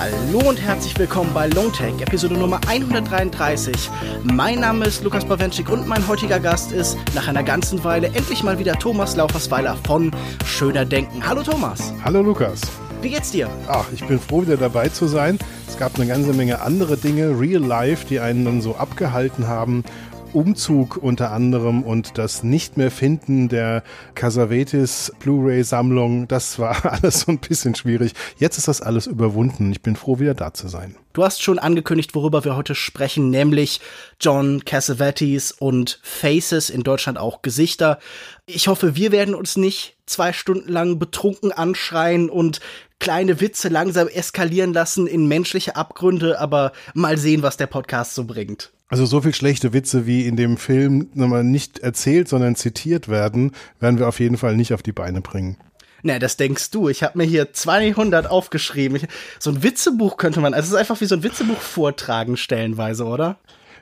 Hallo und herzlich willkommen bei Longtech, Episode Nummer 133. Mein Name ist Lukas Bawenschik und mein heutiger Gast ist nach einer ganzen Weile endlich mal wieder Thomas Laufersweiler von Schöner Denken. Hallo Thomas. Hallo Lukas. Wie geht's dir? Ach, ich bin froh, wieder dabei zu sein. Es gab eine ganze Menge andere Dinge, real life, die einen dann so abgehalten haben. Umzug unter anderem und das nicht mehr finden der Casavetes Blu-ray-Sammlung, das war alles so ein bisschen schwierig. Jetzt ist das alles überwunden. Ich bin froh, wieder da zu sein. Du hast schon angekündigt, worüber wir heute sprechen, nämlich John Cassavetes und Faces, in Deutschland auch Gesichter. Ich hoffe, wir werden uns nicht zwei Stunden lang betrunken anschreien und kleine Witze langsam eskalieren lassen in menschliche Abgründe, aber mal sehen, was der Podcast so bringt. Also so viel schlechte Witze, wie in dem Film nicht erzählt, sondern zitiert werden, werden wir auf jeden Fall nicht auf die Beine bringen. Na, das denkst du. Ich habe mir hier 200 aufgeschrieben. Ich, so ein Witzebuch könnte man, also es ist einfach wie so ein Witzebuch vortragen stellenweise, oder?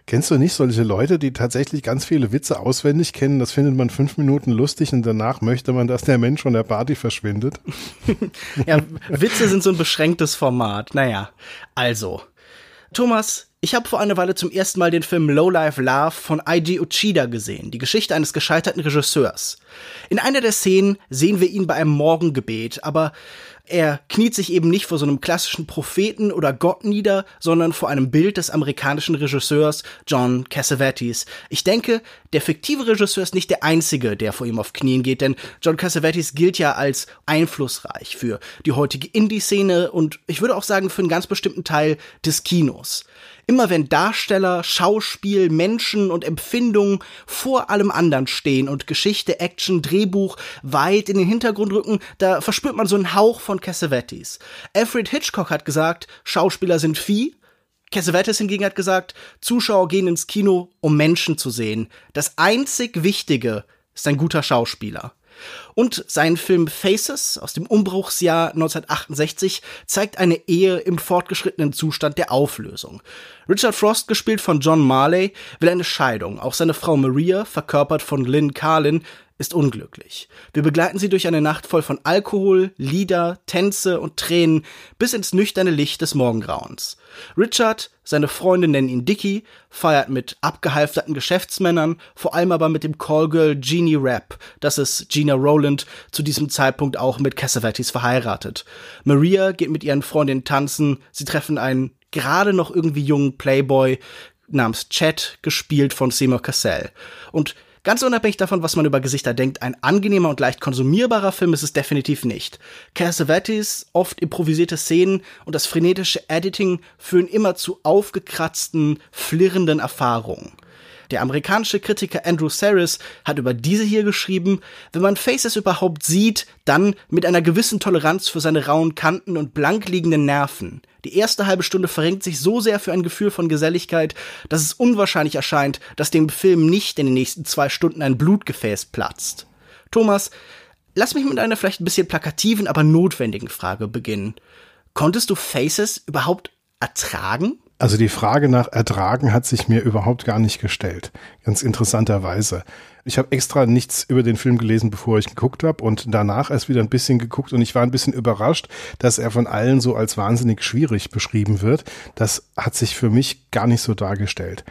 Kennst du nicht solche Leute, die tatsächlich ganz viele Witze auswendig kennen? Das findet man fünf Minuten lustig und danach möchte man, dass der Mensch von der Party verschwindet. ja, Witze sind so ein beschränktes Format. Naja, also. Thomas, ich habe vor einer Weile zum ersten Mal den Film Low Life Love von Eiji Uchida gesehen, die Geschichte eines gescheiterten Regisseurs. In einer der Szenen sehen wir ihn bei einem Morgengebet, aber er kniet sich eben nicht vor so einem klassischen Propheten oder Gott nieder, sondern vor einem Bild des amerikanischen Regisseurs John Cassavetes. Ich denke, der fiktive Regisseur ist nicht der einzige, der vor ihm auf Knien geht, denn John Cassavetes gilt ja als einflussreich für die heutige Indie-Szene und ich würde auch sagen für einen ganz bestimmten Teil des Kinos. Immer wenn Darsteller, Schauspiel, Menschen und Empfindungen vor allem anderen stehen und Geschichte, Action, Drehbuch weit in den Hintergrund rücken, da verspürt man so einen Hauch von Cassavetes. Alfred Hitchcock hat gesagt, Schauspieler sind Vieh, Cassavetes hingegen hat gesagt, Zuschauer gehen ins Kino, um Menschen zu sehen. Das einzig Wichtige ist ein guter Schauspieler. Und sein Film Faces aus dem Umbruchsjahr 1968 zeigt eine Ehe im fortgeschrittenen Zustand der Auflösung. Richard Frost, gespielt von John Marley, will eine Scheidung. Auch seine Frau Maria, verkörpert von Lynn Carlin, ist unglücklich. Wir begleiten sie durch eine Nacht voll von Alkohol, Lieder, Tänze und Tränen bis ins nüchterne Licht des Morgengrauens. Richard, seine Freunde nennen ihn Dicky, feiert mit abgehalfterten Geschäftsmännern, vor allem aber mit dem Callgirl Jeannie Rapp, das ist Gina Rowland, zu diesem Zeitpunkt auch mit Cassavetes verheiratet. Maria geht mit ihren Freundinnen tanzen, sie treffen einen gerade noch irgendwie jungen Playboy namens Chad, gespielt von Seymour Cassell. Und Ganz unabhängig davon, was man über Gesichter denkt, ein angenehmer und leicht konsumierbarer Film ist es definitiv nicht. Cassavetes, oft improvisierte Szenen und das frenetische Editing führen immer zu aufgekratzten, flirrenden Erfahrungen. Der amerikanische Kritiker Andrew Saris hat über diese hier geschrieben, wenn man Faces überhaupt sieht, dann mit einer gewissen Toleranz für seine rauen Kanten und blank liegenden Nerven. Die erste halbe Stunde verrenkt sich so sehr für ein Gefühl von Geselligkeit, dass es unwahrscheinlich erscheint, dass dem Film nicht in den nächsten zwei Stunden ein Blutgefäß platzt. Thomas, lass mich mit einer vielleicht ein bisschen plakativen, aber notwendigen Frage beginnen. Konntest du Faces überhaupt ertragen? Also die Frage nach Ertragen hat sich mir überhaupt gar nicht gestellt. Ganz interessanterweise. Ich habe extra nichts über den Film gelesen, bevor ich geguckt habe und danach erst wieder ein bisschen geguckt und ich war ein bisschen überrascht, dass er von allen so als wahnsinnig schwierig beschrieben wird. Das hat sich für mich gar nicht so dargestellt.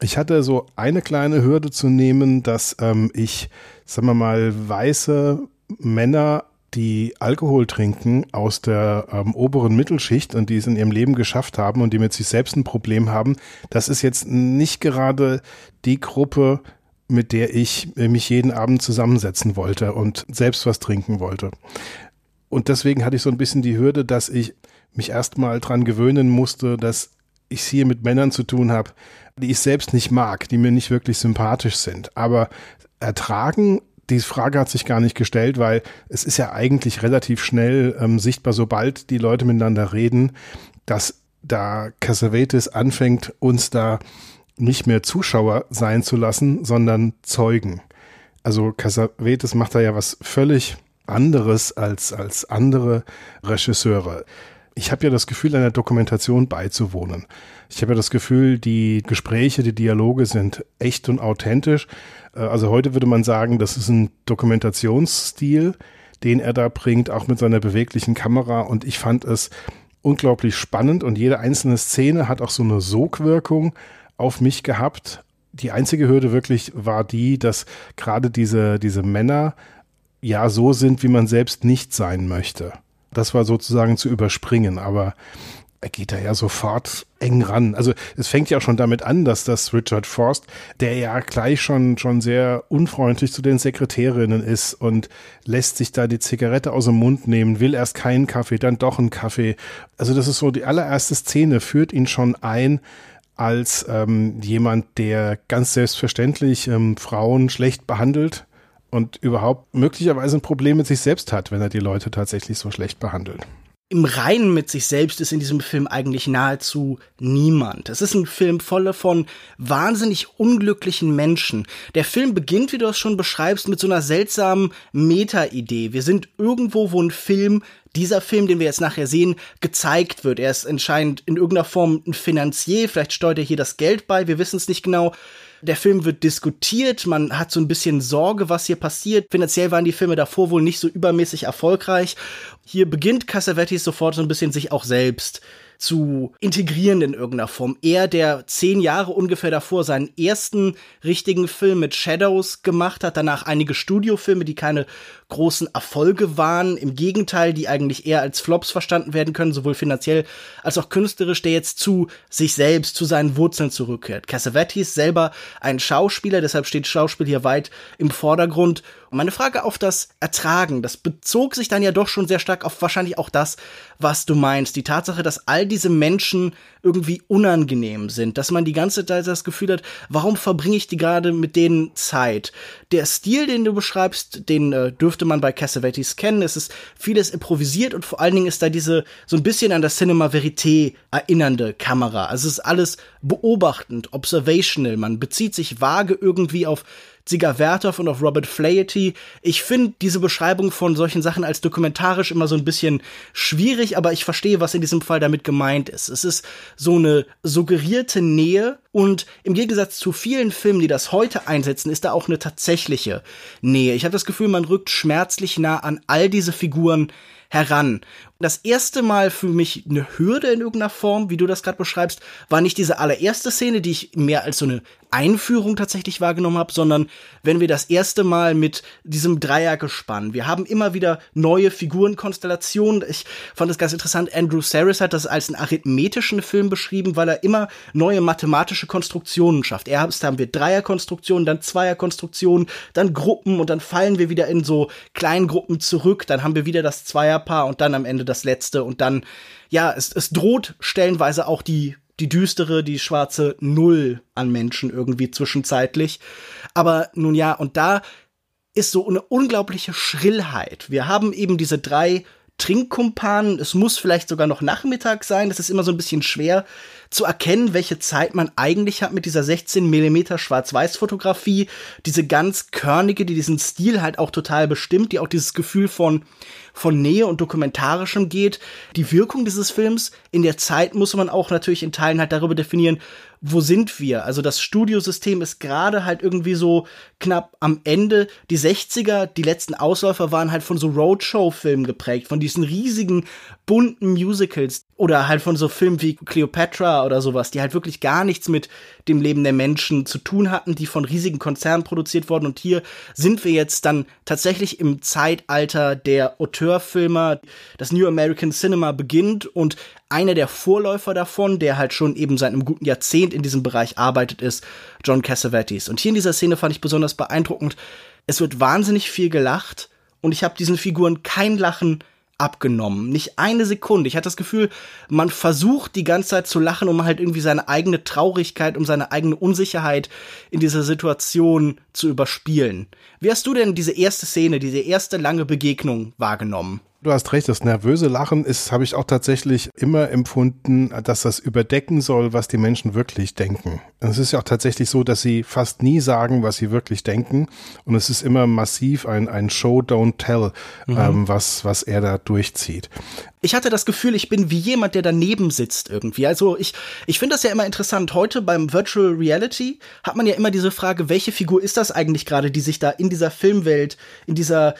Ich hatte so eine kleine Hürde zu nehmen, dass ähm, ich, sagen wir mal, weiße Männer die Alkohol trinken aus der ähm, oberen Mittelschicht und die es in ihrem Leben geschafft haben und die mit sich selbst ein Problem haben, das ist jetzt nicht gerade die Gruppe, mit der ich mich jeden Abend zusammensetzen wollte und selbst was trinken wollte. Und deswegen hatte ich so ein bisschen die Hürde, dass ich mich erstmal dran gewöhnen musste, dass ich hier mit Männern zu tun habe, die ich selbst nicht mag, die mir nicht wirklich sympathisch sind. Aber ertragen die Frage hat sich gar nicht gestellt, weil es ist ja eigentlich relativ schnell ähm, sichtbar, sobald die Leute miteinander reden, dass da Cassavetes anfängt, uns da nicht mehr Zuschauer sein zu lassen, sondern Zeugen. Also Cassavetes macht da ja was völlig anderes als, als andere Regisseure. Ich habe ja das Gefühl, einer Dokumentation beizuwohnen. Ich habe ja das Gefühl, die Gespräche, die Dialoge sind echt und authentisch. Äh, also heute würde man sagen, das ist ein Dokumentationsstil, den er da bringt, auch mit seiner beweglichen Kamera. Und ich fand es unglaublich spannend und jede einzelne Szene hat auch so eine Sogwirkung auf mich gehabt. Die einzige Hürde wirklich war die, dass gerade diese, diese Männer ja so sind, wie man selbst nicht sein möchte. Das war sozusagen zu überspringen, aber er geht da ja sofort eng ran. Also es fängt ja schon damit an, dass das Richard Forst, der ja gleich schon, schon sehr unfreundlich zu den Sekretärinnen ist und lässt sich da die Zigarette aus dem Mund nehmen, will erst keinen Kaffee, dann doch einen Kaffee. Also das ist so die allererste Szene, führt ihn schon ein als ähm, jemand, der ganz selbstverständlich ähm, Frauen schlecht behandelt und überhaupt möglicherweise ein Problem mit sich selbst hat, wenn er die Leute tatsächlich so schlecht behandelt im Reinen mit sich selbst ist in diesem Film eigentlich nahezu niemand. Es ist ein Film voller von wahnsinnig unglücklichen Menschen. Der Film beginnt, wie du es schon beschreibst, mit so einer seltsamen Meta-Idee. Wir sind irgendwo, wo ein Film, dieser Film, den wir jetzt nachher sehen, gezeigt wird. Er ist anscheinend in irgendeiner Form ein Finanzier, vielleicht steuert er hier das Geld bei, wir wissen es nicht genau. Der Film wird diskutiert, man hat so ein bisschen Sorge, was hier passiert. Finanziell waren die Filme davor wohl nicht so übermäßig erfolgreich. Hier beginnt Cassavetes sofort so ein bisschen sich auch selbst zu integrieren in irgendeiner Form. Er, der zehn Jahre ungefähr davor seinen ersten richtigen Film mit Shadows gemacht hat, danach einige Studiofilme, die keine großen Erfolge waren, im Gegenteil, die eigentlich eher als Flops verstanden werden können, sowohl finanziell als auch künstlerisch, der jetzt zu sich selbst, zu seinen Wurzeln zurückkehrt. Cassavetes selber ein Schauspieler, deshalb steht Schauspiel hier weit im Vordergrund. Und meine Frage auf das Ertragen, das bezog sich dann ja doch schon sehr stark auf wahrscheinlich auch das, was du meinst. Die Tatsache, dass all diese Menschen irgendwie unangenehm sind, dass man die ganze Zeit das Gefühl hat, warum verbringe ich die gerade mit denen Zeit? Der Stil, den du beschreibst, den äh, dürfte man bei Cassavetes kennen. Es ist vieles improvisiert und vor allen Dingen ist da diese so ein bisschen an das Cinema Verité erinnernde Kamera. Also es ist alles beobachtend, observational. Man bezieht sich vage irgendwie auf Sigar Werthoff und auf Robert Flaherty. Ich finde diese Beschreibung von solchen Sachen als dokumentarisch immer so ein bisschen schwierig, aber ich verstehe, was in diesem Fall damit gemeint ist. Es ist so eine suggerierte Nähe und im Gegensatz zu vielen Filmen, die das heute einsetzen, ist da auch eine tatsächliche Nähe. Ich habe das Gefühl, man rückt schmerzlich nah an all diese Figuren heran. Das erste Mal für mich eine Hürde in irgendeiner Form, wie du das gerade beschreibst, war nicht diese allererste Szene, die ich mehr als so eine Einführung tatsächlich wahrgenommen habe, sondern wenn wir das erste Mal mit diesem Dreiergespann, wir haben immer wieder neue Figurenkonstellationen. Ich fand es ganz interessant, Andrew Saris hat das als einen arithmetischen Film beschrieben, weil er immer neue mathematische Konstruktionen schafft. Erst haben wir Dreierkonstruktionen, dann Zweierkonstruktionen, dann Gruppen und dann fallen wir wieder in so Kleingruppen zurück, dann haben wir wieder das Zweierpaar und dann am Ende das letzte und dann, ja, es, es droht stellenweise auch die die düstere, die schwarze Null an Menschen irgendwie zwischenzeitlich. Aber nun ja, und da ist so eine unglaubliche Schrillheit. Wir haben eben diese drei Trinkkumpanen. Es muss vielleicht sogar noch Nachmittag sein. Das ist immer so ein bisschen schwer zu erkennen, welche Zeit man eigentlich hat mit dieser 16 Millimeter Schwarz-Weiß-Fotografie. Diese ganz körnige, die diesen Stil halt auch total bestimmt, die auch dieses Gefühl von von Nähe und Dokumentarischem geht. Die Wirkung dieses Films in der Zeit muss man auch natürlich in Teilen halt darüber definieren, wo sind wir? Also das Studiosystem ist gerade halt irgendwie so knapp am Ende. Die 60er, die letzten Ausläufer waren halt von so Roadshow-Filmen geprägt, von diesen riesigen bunten Musicals oder halt von so Filmen wie Cleopatra oder sowas, die halt wirklich gar nichts mit dem Leben der Menschen zu tun hatten, die von riesigen Konzernen produziert wurden. Und hier sind wir jetzt dann tatsächlich im Zeitalter der Auteurfilmer. Das New American Cinema beginnt und einer der Vorläufer davon, der halt schon eben seit einem guten Jahrzehnt in diesem Bereich arbeitet, ist John Cassavetes. Und hier in dieser Szene fand ich besonders beeindruckend. Es wird wahnsinnig viel gelacht und ich habe diesen Figuren kein Lachen abgenommen. Nicht eine Sekunde. Ich hatte das Gefühl, man versucht die ganze Zeit zu lachen, um halt irgendwie seine eigene Traurigkeit, um seine eigene Unsicherheit in dieser Situation zu überspielen. Wie hast du denn diese erste Szene, diese erste lange Begegnung wahrgenommen? Du hast recht, das nervöse Lachen ist, habe ich auch tatsächlich immer empfunden, dass das überdecken soll, was die Menschen wirklich denken. Es ist ja auch tatsächlich so, dass sie fast nie sagen, was sie wirklich denken. Und es ist immer massiv ein, ein Show, don't tell, mhm. ähm, was, was er da durchzieht. ich hatte das Gefühl, ich bin wie jemand, der daneben sitzt irgendwie. Also ich, ich finde das ja immer interessant. Heute beim Virtual Reality hat man ja immer diese Frage, welche Figur ist das eigentlich gerade, die sich da in dieser Filmwelt, in dieser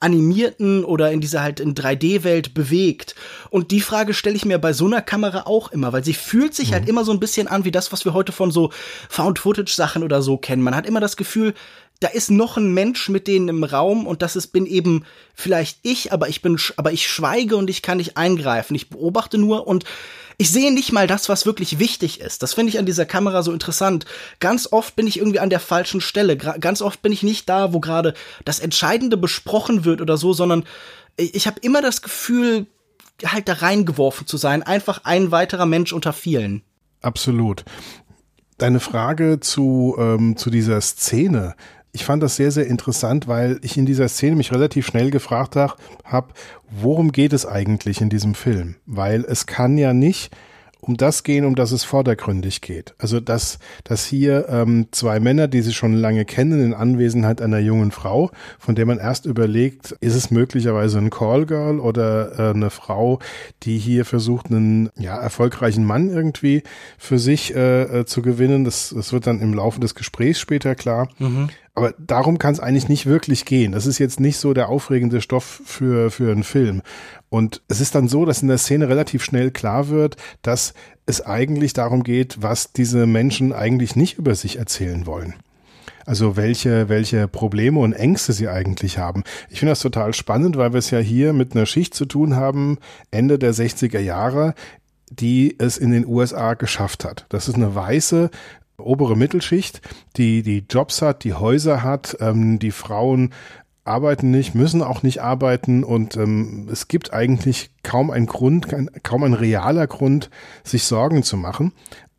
animierten oder in dieser halt in 3D-Welt bewegt. Und die Frage stelle ich mir bei so einer Kamera auch immer, weil sie fühlt sich halt mhm. halt immer so ein bisschen an wie das, was wir heute von so Found-Footage-Sachen oder so kennen. Man hat immer das Gefühl, da ist noch ein Mensch mit denen im Raum und das ist bin eben vielleicht ich, aber ich bin aber ich schweige und ich kann nicht eingreifen. Ich beobachte nur und ich sehe nicht mal das, was wirklich wichtig ist. Das finde ich an dieser Kamera so interessant. Ganz oft bin ich irgendwie an der falschen Stelle. Ganz oft bin ich nicht da, wo gerade das Entscheidende besprochen wird oder so, sondern ich, ich habe immer das Gefühl, halt da reingeworfen zu sein. Einfach ein weiterer Mensch unter vielen. Absolut. Deine Frage zu, ähm, zu dieser Szene, ich fand das sehr, sehr interessant, weil ich in dieser Szene mich relativ schnell gefragt habe, worum geht es eigentlich in diesem Film? Weil es kann ja nicht um das gehen, um das es vordergründig geht. Also dass, dass hier ähm, zwei Männer, die sich schon lange kennen, in Anwesenheit einer jungen Frau, von der man erst überlegt, ist es möglicherweise ein Callgirl oder äh, eine Frau, die hier versucht, einen ja, erfolgreichen Mann irgendwie für sich äh, äh, zu gewinnen. Das, das wird dann im Laufe des Gesprächs später klar. Mhm. Aber darum kann es eigentlich nicht wirklich gehen. Das ist jetzt nicht so der aufregende Stoff für, für einen Film. Und es ist dann so, dass in der Szene relativ schnell klar wird, dass es eigentlich darum geht, was diese Menschen eigentlich nicht über sich erzählen wollen. Also welche, welche Probleme und Ängste sie eigentlich haben. Ich finde das total spannend, weil wir es ja hier mit einer Schicht zu tun haben, Ende der 60er Jahre, die es in den USA geschafft hat. Das ist eine weiße, obere Mittelschicht, die die Jobs hat, die Häuser hat, ähm, die Frauen arbeiten nicht, müssen auch nicht arbeiten und ähm, es gibt eigentlich kaum einen Grund, kein, kaum ein realer Grund, sich Sorgen zu machen.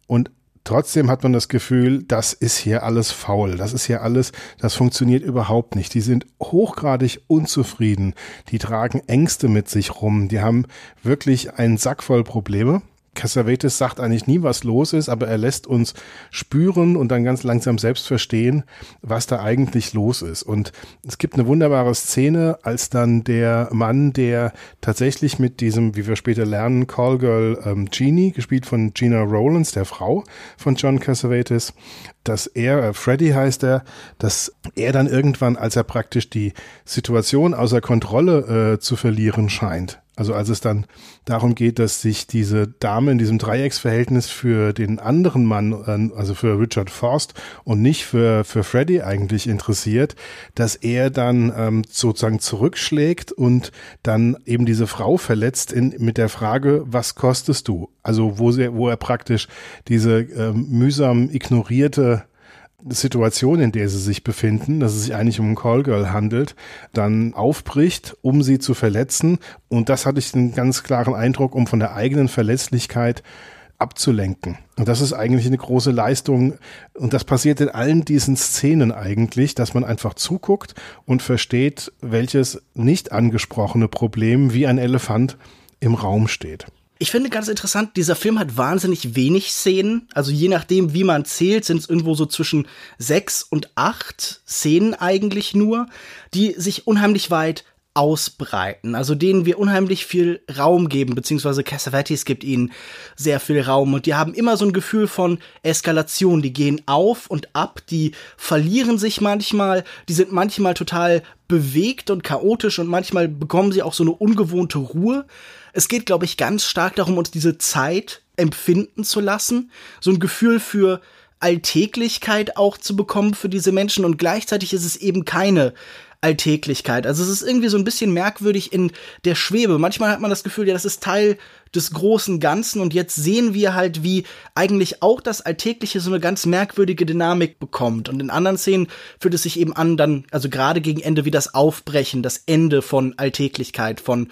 Und trotzdem hat man das Gefühl, das ist hier alles faul, das ist hier alles, das funktioniert überhaupt nicht. Die sind hochgradig unzufrieden, die tragen Ängste mit sich rum, die haben wirklich einen Sack voll Probleme Cassavetes sagt eigentlich nie, was los ist, aber er lässt uns spüren und dann ganz langsam selbst verstehen, was da eigentlich los ist. Und es gibt eine wunderbare Szene, als dann der Mann, der tatsächlich mit diesem, wie wir später lernen, Callgirl ähm, Genie, gespielt von Gina Rowlands, der Frau von John Cassavetes, dass er, äh, Freddy heißt er, dass er dann irgendwann, als er praktisch die Situation außer Kontrolle äh, zu verlieren scheint, also als es dann darum geht, dass sich diese Dame in diesem Dreiecksverhältnis für den anderen Mann, äh, also für Richard Forst und nicht für, für Freddy eigentlich interessiert, dass er dann ähm, sozusagen zurückschlägt und dann eben diese Frau verletzt in, mit der Frage, was kostest du? Also wo, sie, wo er praktisch diese ähm, mühsam ignorierte Situation, in der sie sich befinden, dass es sich eigentlich um einen Callgirl handelt, dann aufbricht, um sie zu verletzen. Und das hatte ich einen ganz klaren Eindruck, um von der eigenen Verletzlichkeit abzulenken. Und das ist eigentlich eine große Leistung. Und das passiert in allen diesen Szenen eigentlich, dass man einfach zuguckt und versteht, welches nicht angesprochene Problem wie ein Elefant im Raum steht. Ich finde ganz interessant, dieser Film hat wahnsinnig wenig Szenen. Also je nachdem, wie man zählt, sind es irgendwo so zwischen sechs und acht Szenen eigentlich nur, die sich unheimlich weit ausbreiten, also denen wir unheimlich viel Raum geben, beziehungsweise Cassavetes gibt ihnen sehr viel Raum. Und die haben immer so ein Gefühl von Eskalation, die gehen auf und ab, die verlieren sich manchmal, die sind manchmal total bewegt und chaotisch und manchmal bekommen sie auch so eine ungewohnte Ruhe. Es geht, glaube ich, ganz stark darum, uns diese Zeit empfinden zu lassen, so ein Gefühl für Alltäglichkeit auch zu bekommen für diese Menschen. Und gleichzeitig ist es eben keine Alltäglichkeit. Also es ist irgendwie so ein bisschen merkwürdig in der Schwebe. Manchmal hat man das Gefühl, ja, das ist Teil des großen Ganzen und jetzt sehen wir halt, wie eigentlich auch das Alltägliche so eine ganz merkwürdige Dynamik bekommt. Und in anderen Szenen fühlt es sich eben an, dann, also gerade gegen Ende, wie das Aufbrechen, das Ende von Alltäglichkeit, von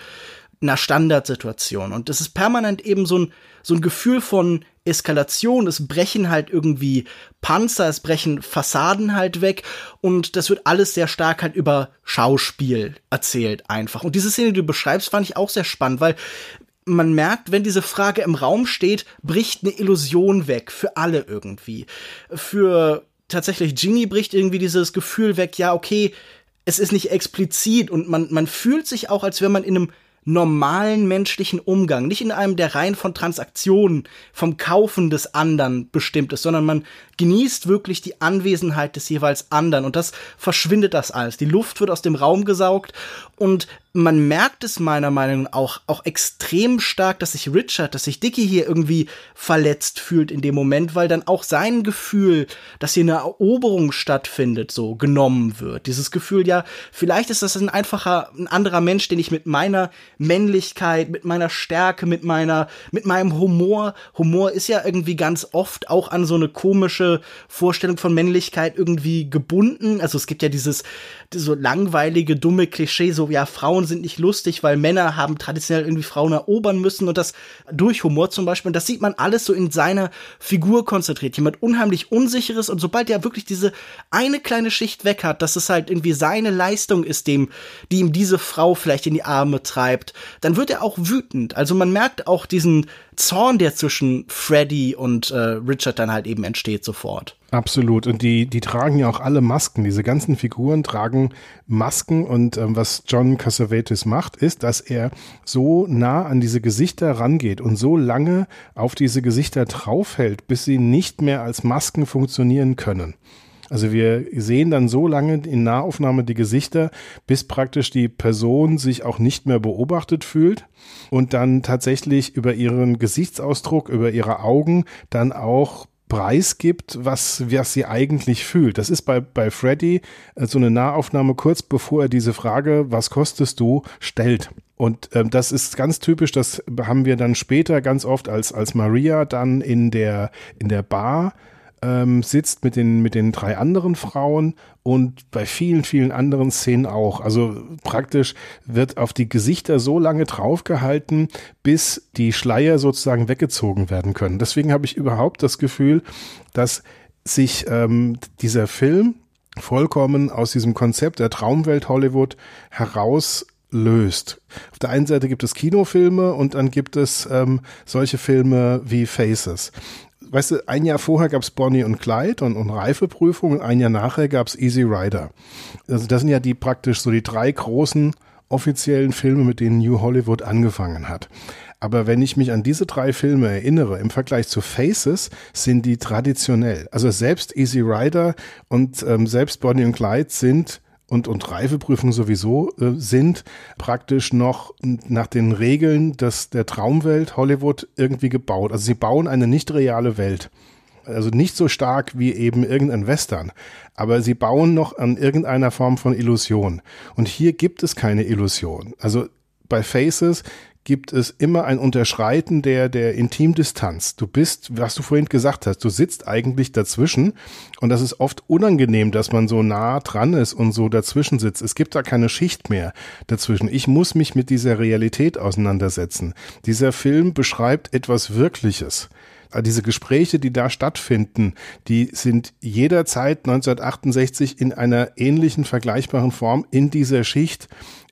einer Standardsituation. Und es ist permanent eben so ein, so ein Gefühl von Eskalation. Es brechen halt irgendwie Panzer, es brechen Fassaden halt weg. Und das wird alles sehr stark halt über Schauspiel erzählt einfach. Und diese Szene, die du beschreibst, fand ich auch sehr spannend, weil man merkt, wenn diese Frage im Raum steht, bricht eine Illusion weg. Für alle irgendwie. Für tatsächlich Genie bricht irgendwie dieses Gefühl weg, ja, okay, es ist nicht explizit und man, man fühlt sich auch, als wenn man in einem normalen menschlichen Umgang, nicht in einem, der rein von Transaktionen, vom Kaufen des anderen bestimmt ist, sondern man genießt wirklich die Anwesenheit des jeweils anderen und das verschwindet das alles. Die Luft wird aus dem Raum gesaugt und man merkt es meiner Meinung nach auch, auch extrem stark, dass sich Richard, dass sich Dicky hier irgendwie verletzt fühlt in dem Moment, weil dann auch sein Gefühl, dass hier eine Eroberung stattfindet, so genommen wird. Dieses Gefühl, ja, vielleicht ist das ein einfacher, ein anderer Mensch, den ich mit meiner Männlichkeit, mit meiner Stärke, mit meiner, mit meinem Humor, Humor ist ja irgendwie ganz oft auch an so eine komische Vorstellung von Männlichkeit irgendwie gebunden. Also es gibt ja dieses, so langweilige, dumme Klischee, so, ja, Frauen sind nicht lustig, weil Männer haben traditionell irgendwie Frauen erobern müssen und das durch Humor zum Beispiel. Und das sieht man alles so in seiner Figur konzentriert. Jemand unheimlich unsicheres und sobald er wirklich diese eine kleine Schicht weg hat, dass es halt irgendwie seine Leistung ist, dem, die ihm diese Frau vielleicht in die Arme treibt, dann wird er auch wütend. Also man merkt auch diesen Zorn, der zwischen Freddy und äh, Richard dann halt eben entsteht sofort. Absolut. Und die, die tragen ja auch alle Masken. Diese ganzen Figuren tragen Masken. Und ähm, was John Cassavetes macht, ist, dass er so nah an diese Gesichter rangeht und so lange auf diese Gesichter draufhält, bis sie nicht mehr als Masken funktionieren können. Also wir sehen dann so lange in Nahaufnahme die Gesichter, bis praktisch die Person sich auch nicht mehr beobachtet fühlt und dann tatsächlich über ihren Gesichtsausdruck, über ihre Augen dann auch preisgibt, was, was sie eigentlich fühlt. Das ist bei, bei Freddy äh, so eine Nahaufnahme kurz bevor er diese Frage, was kostest du, stellt. Und ähm, das ist ganz typisch, das haben wir dann später ganz oft als, als Maria dann in der, in der Bar ähm, sitzt mit den, mit den drei anderen Frauen und bei vielen, vielen anderen Szenen auch. Also praktisch wird auf die Gesichter so lange draufgehalten, bis die Schleier sozusagen weggezogen werden können. Deswegen habe ich überhaupt das Gefühl, dass sich ähm, dieser Film vollkommen aus diesem Konzept der Traumwelt Hollywood heraus löst. Auf der einen Seite gibt es Kinofilme und dann gibt es ähm, solche Filme wie Faces weißt du, ein Jahr vorher gab es Bonnie und Clyde und, und Reifeprüfung und ein Jahr nachher gab es Easy Rider. Also das sind ja die praktisch so die drei großen offiziellen Filme, mit denen New Hollywood angefangen hat. Aber wenn ich mich an diese drei Filme erinnere, im Vergleich zu Faces, sind die traditionell. Also selbst Easy Rider und ähm, selbst Bonnie und Clyde sind und, und Reifeprüfung sowieso äh, sind praktisch noch nach den Regeln des, der Traumwelt Hollywood irgendwie gebaut. Also sie bauen eine nicht reale Welt. Also nicht so stark wie eben irgendein Western, aber sie bauen noch an irgendeiner Form von Illusion. Und hier gibt es keine Illusion. Also bei Faces gibt es immer ein Unterschreiten der, der Intimdistanz. Du bist, was du vorhin gesagt hast, du sitzt eigentlich dazwischen und das ist oft unangenehm, dass man so nah dran ist und so dazwischen sitzt. Es gibt da keine Schicht mehr dazwischen. Ich muss mich mit dieser Realität auseinandersetzen. Dieser Film beschreibt etwas Wirkliches diese Gespräche, die da stattfinden, die sind jederzeit 1968 in einer ähnlichen, vergleichbaren Form in dieser Schicht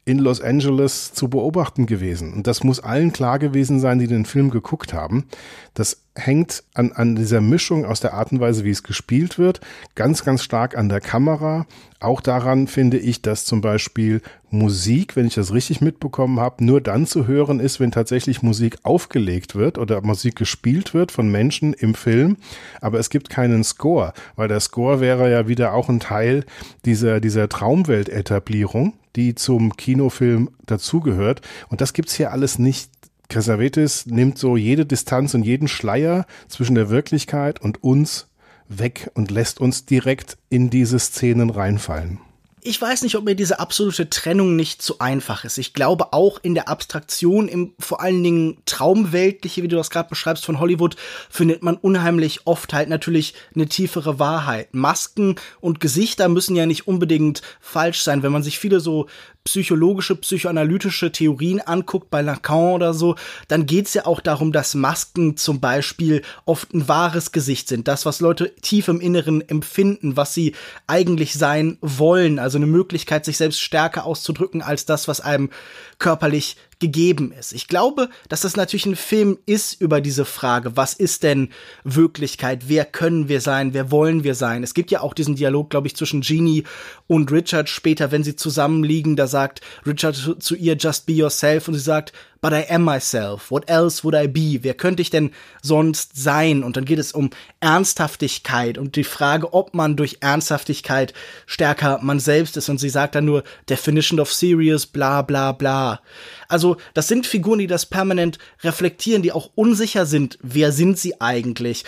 in Los Angeles zu beobachten gewesen. Und das muss allen klar gewesen sein, die den Film geguckt haben. Das hängt an, an dieser Mischung aus der Art und Weise, wie es gespielt wird, ganz, ganz stark an der Kamera. Auch daran finde ich, dass zum Beispiel Musik, wenn ich das richtig mitbekommen habe, nur dann zu hören ist, wenn tatsächlich Musik aufgelegt wird oder Musik gespielt wird von Menschen im Film. Aber es gibt keinen Score, weil der Score wäre ja wieder auch ein Teil dieser, dieser Traumwelt-Etablierung die zum Kinofilm dazugehört. Und das gibt's hier alles nicht. Casavetes nimmt so jede Distanz und jeden Schleier zwischen der Wirklichkeit und uns weg und lässt uns direkt in diese Szenen reinfallen ich weiß nicht, ob mir diese absolute Trennung nicht zu einfach ist. Ich glaube auch in der Abstraktion, im vor allen Dingen Traumweltliche, wie du das gerade beschreibst, von Hollywood, findet man unheimlich oft halt natürlich eine tiefere Wahrheit. Masken und Gesichter müssen ja nicht unbedingt falsch sein. Wenn man sich viele so psychologische, psychoanalytische Theorien anguckt, bei Lacan oder so, dann geht's ja auch darum, dass Masken zum Beispiel oft ein wahres Gesicht sind. Das, was Leute tief im Inneren empfinden, was sie eigentlich sein wollen. Also eine Möglichkeit, sich selbst stärker auszudrücken als das, was einem körperlich gegeben ist. Ich glaube, dass das natürlich ein Film ist über diese Frage, was ist denn Wirklichkeit? Wer können wir sein? Wer wollen wir sein? Es gibt ja auch diesen Dialog, glaube ich, zwischen Jeannie und Richard später, wenn sie zusammenliegen. Da sagt Richard zu ihr, just be yourself. Und sie sagt, but I am myself. What else would I be? Wer könnte ich denn sonst sein? Und dann geht es um Ernsthaftigkeit und die Frage, ob man durch Ernsthaftigkeit stärker man selbst ist. Und sie sagt dann nur, definition of serious, bla, bla, bla. Also, das sind Figuren, die das permanent reflektieren, die auch unsicher sind. Wer sind sie eigentlich?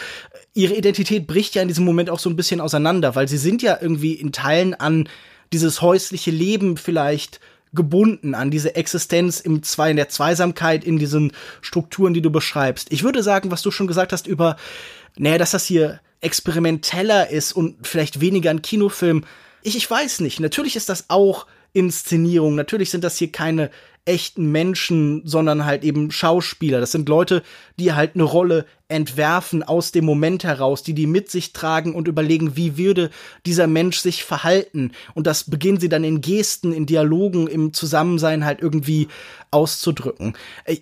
Ihre Identität bricht ja in diesem Moment auch so ein bisschen auseinander, weil sie sind ja irgendwie in Teilen an dieses häusliche Leben vielleicht gebunden an diese Existenz im Zwei, in der Zweisamkeit, in diesen Strukturen, die du beschreibst. Ich würde sagen, was du schon gesagt hast über, naja, dass das hier experimenteller ist und vielleicht weniger ein Kinofilm. Ich, ich weiß nicht. Natürlich ist das auch Inszenierung. Natürlich sind das hier keine echten Menschen, sondern halt eben Schauspieler. Das sind Leute, die halt eine Rolle entwerfen aus dem Moment heraus, die die mit sich tragen und überlegen, wie würde dieser Mensch sich verhalten. Und das beginnen sie dann in Gesten, in Dialogen, im Zusammensein halt irgendwie auszudrücken.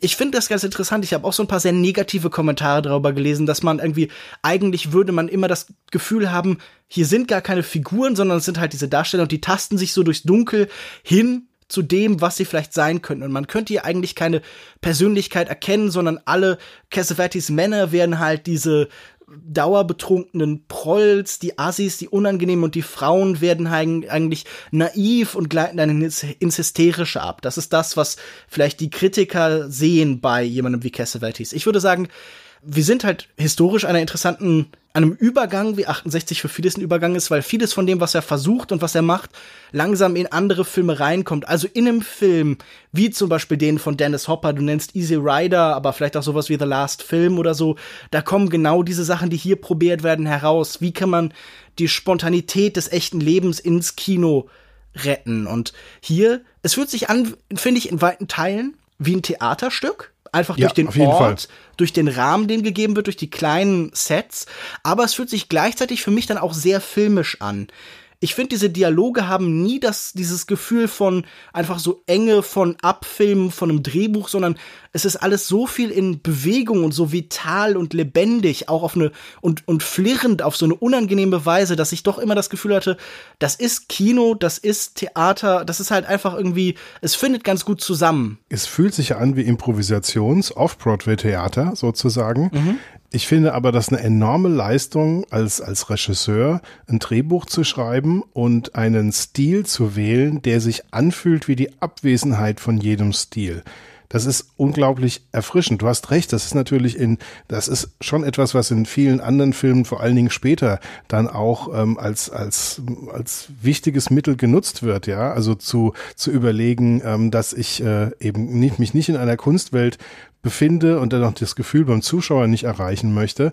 Ich finde das ganz interessant. Ich habe auch so ein paar sehr negative Kommentare darüber gelesen, dass man irgendwie, eigentlich würde man immer das Gefühl haben, hier sind gar keine Figuren, sondern es sind halt diese Darsteller und die tasten sich so durchs Dunkel hin zu dem, was sie vielleicht sein könnten. Und man könnte hier eigentlich keine Persönlichkeit erkennen, sondern alle Cassavetes Männer werden halt diese dauerbetrunkenen Prolls, die Assis, die unangenehmen und die Frauen werden eigentlich naiv und gleiten dann ins Hysterische ab. Das ist das, was vielleicht die Kritiker sehen bei jemandem wie Cassavetes. Ich würde sagen, wir sind halt historisch einer interessanten, einem Übergang, wie 68 für vieles ein Übergang ist, weil vieles von dem, was er versucht und was er macht, langsam in andere Filme reinkommt. Also in einem Film, wie zum Beispiel den von Dennis Hopper, du nennst Easy Rider, aber vielleicht auch sowas wie The Last Film oder so, da kommen genau diese Sachen, die hier probiert werden, heraus. Wie kann man die Spontanität des echten Lebens ins Kino retten? Und hier, es fühlt sich an, finde ich, in weiten Teilen wie ein Theaterstück Einfach ja, durch den Ort, Fall. durch den Rahmen, den gegeben wird, durch die kleinen Sets. Aber es fühlt sich gleichzeitig für mich dann auch sehr filmisch an ich finde, diese Dialoge haben nie das, dieses Gefühl von einfach so Enge von Abfilmen, von einem Drehbuch, sondern es ist alles so viel in Bewegung und so vital und lebendig, auch auf eine und, und flirrend auf so eine unangenehme Weise, dass ich doch immer das Gefühl hatte, das ist Kino, das ist Theater, das ist halt einfach irgendwie, es findet ganz gut zusammen. Es fühlt sich an wie Improvisations-Off-Broadway-Theater sozusagen. Mhm. Ich finde aber, das eine enorme Leistung als, als Regisseur, ein Drehbuch zu schreiben und einen Stil zu wählen, der sich anfühlt wie die Abwesenheit von jedem Stil. Das ist unglaublich erfrischend. Du hast recht, das ist natürlich in, das ist schon etwas, was in vielen anderen Filmen, vor allen Dingen später, dann auch ähm, als, als, als wichtiges Mittel genutzt wird, ja. Also zu, zu überlegen, ähm, dass ich äh, eben nicht, mich nicht in einer Kunstwelt befinde und dann auch das Gefühl beim Zuschauer nicht erreichen möchte.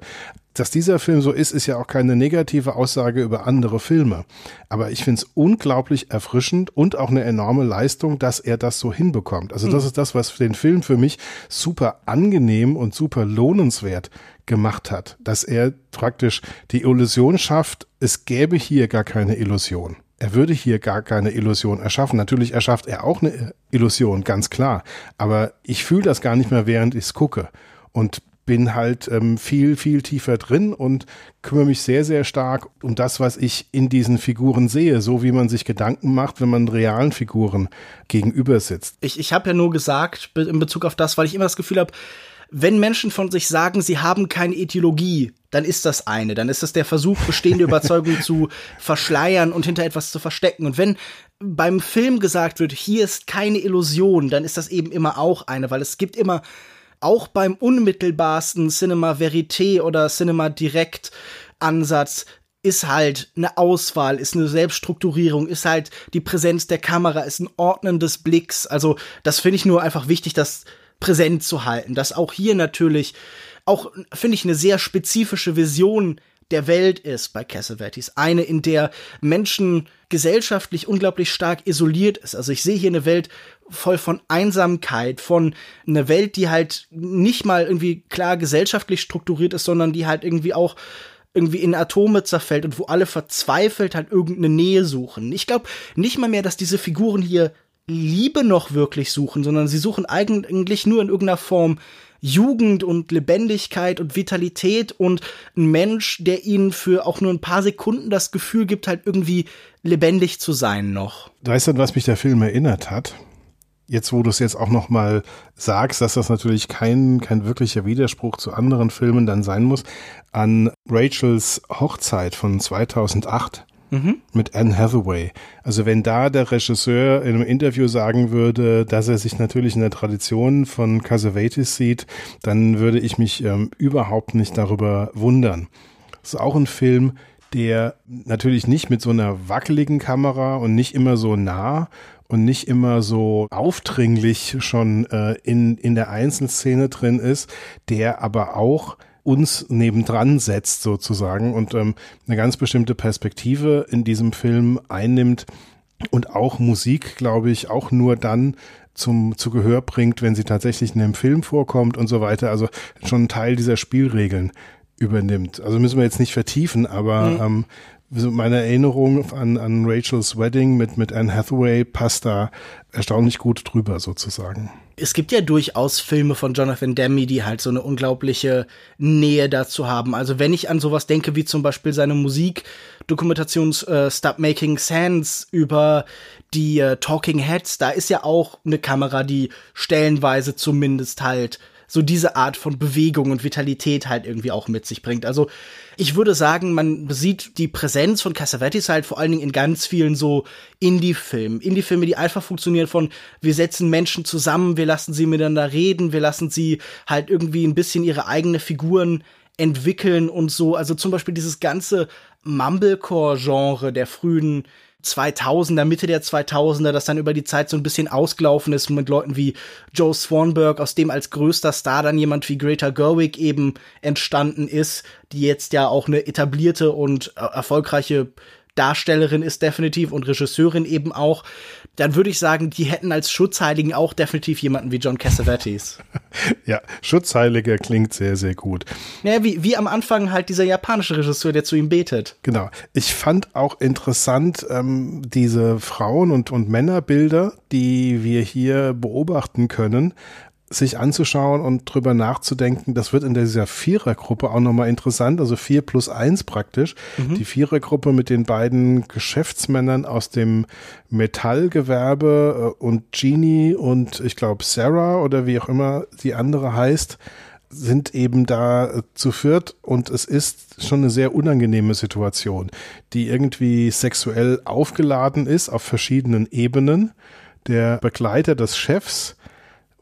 Dass dieser Film so ist, ist ja auch keine negative Aussage über andere Filme. Aber ich finde es unglaublich erfrischend und auch eine enorme Leistung, dass er das so hinbekommt. Also das mhm. ist das, was den Film für mich super angenehm und super lohnenswert gemacht hat. Dass er praktisch die Illusion schafft, es gäbe hier gar keine Illusion er würde hier gar keine Illusion erschaffen. Natürlich erschafft er auch eine Illusion, ganz klar. Aber ich fühle das gar nicht mehr, während ich es gucke. Und bin halt ähm, viel, viel tiefer drin und kümmere mich sehr, sehr stark um das, was ich in diesen Figuren sehe, so wie man sich Gedanken macht, wenn man realen Figuren gegenüber sitzt. Ich, ich habe ja nur gesagt, in Bezug auf das, weil ich immer das Gefühl habe, wenn Menschen von sich sagen, sie haben keine Ideologie, dann ist das eine. Dann ist es der Versuch, bestehende Überzeugungen zu verschleiern und hinter etwas zu verstecken. Und wenn beim Film gesagt wird, hier ist keine Illusion, dann ist das eben immer auch eine, weil es gibt immer auch beim unmittelbarsten Cinema Verité oder Cinema Direkt Ansatz ist halt eine Auswahl, ist eine Selbststrukturierung, ist halt die Präsenz der Kamera, ist ein Ordnen des Blicks. Also das finde ich nur einfach wichtig, dass präsent zu halten, dass auch hier natürlich auch, finde ich, eine sehr spezifische Vision der Welt ist bei Cassavetes. Eine, in der Menschen gesellschaftlich unglaublich stark isoliert ist. Also ich sehe hier eine Welt voll von Einsamkeit, von einer Welt, die halt nicht mal irgendwie klar gesellschaftlich strukturiert ist, sondern die halt irgendwie auch irgendwie in Atome zerfällt und wo alle verzweifelt halt irgendeine Nähe suchen. Ich glaube nicht mal mehr, dass diese Figuren hier Liebe noch wirklich suchen, sondern sie suchen eigentlich nur in irgendeiner Form Jugend und Lebendigkeit und Vitalität und ein Mensch, der ihnen für auch nur ein paar Sekunden das Gefühl gibt, halt irgendwie lebendig zu sein noch. Weißt du, was mich der Film erinnert hat? Jetzt, wo du es jetzt auch noch mal sagst, dass das natürlich kein, kein wirklicher Widerspruch zu anderen Filmen dann sein muss, an Rachels Hochzeit von 2008 mhm. mit Anne Hathaway. Also wenn da der Regisseur in einem Interview sagen würde, dass er sich natürlich in der Tradition von Cassavetes sieht, dann würde ich mich ähm, überhaupt nicht darüber wundern. Das ist auch ein Film, der natürlich nicht mit so einer wackeligen Kamera und nicht immer so nah und nicht immer so aufdringlich schon äh, in, in der Einzelszene drin ist, der aber auch uns nebendran setzt sozusagen und ähm, eine ganz bestimmte Perspektive in diesem Film einnimmt und auch Musik, glaube ich, auch nur dann zum zu Gehör bringt, wenn sie tatsächlich in dem Film vorkommt und so weiter. Also schon ein Teil dieser Spielregeln übernimmt. Also müssen wir jetzt nicht vertiefen, aber mhm. ähm, meine Erinnerung an, an Rachels Wedding mit, mit Anne Hathaway passt da erstaunlich gut drüber sozusagen. Es gibt ja durchaus Filme von Jonathan Demme, die halt so eine unglaubliche Nähe dazu haben. Also wenn ich an sowas denke, wie zum Beispiel seine Musik, Dokumentations äh, Stop Making Sense über die äh, Talking Heads, da ist ja auch eine Kamera, die stellenweise zumindest halt so diese Art von Bewegung und Vitalität halt irgendwie auch mit sich bringt. Also ich würde sagen, man sieht die Präsenz von Cassavetes halt vor allen Dingen in ganz vielen so Indie-Filmen. Indie-Filme, die einfach funktionieren von, wir setzen Menschen zusammen, wir lassen sie miteinander reden, wir lassen sie halt irgendwie ein bisschen ihre eigene Figuren entwickeln und so. Also zum Beispiel dieses ganze Mumblecore-Genre der frühen 2000er, Mitte der 2000er, das dann über die Zeit so ein bisschen ausgelaufen ist mit Leuten wie Joe Swanberg, aus dem als größter Star dann jemand wie Greta Gerwig eben entstanden ist, die jetzt ja auch eine etablierte und äh, erfolgreiche Darstellerin ist definitiv und Regisseurin eben auch, dann würde ich sagen, die hätten als Schutzheiligen auch definitiv jemanden wie John Cassavetes. ja, Schutzheiliger klingt sehr, sehr gut. Naja, wie, wie am Anfang halt dieser japanische Regisseur, der zu ihm betet. Genau. Ich fand auch interessant ähm, diese Frauen- und, und Männerbilder, die wir hier beobachten können sich anzuschauen und drüber nachzudenken. Das wird in dieser Vierergruppe auch nochmal interessant, also vier plus eins praktisch. Mhm. Die Vierergruppe mit den beiden Geschäftsmännern aus dem Metallgewerbe äh, und Jeannie und ich glaube Sarah oder wie auch immer die andere heißt sind eben da äh, zu viert und es ist schon eine sehr unangenehme Situation, die irgendwie sexuell aufgeladen ist auf verschiedenen Ebenen. Der Begleiter des Chefs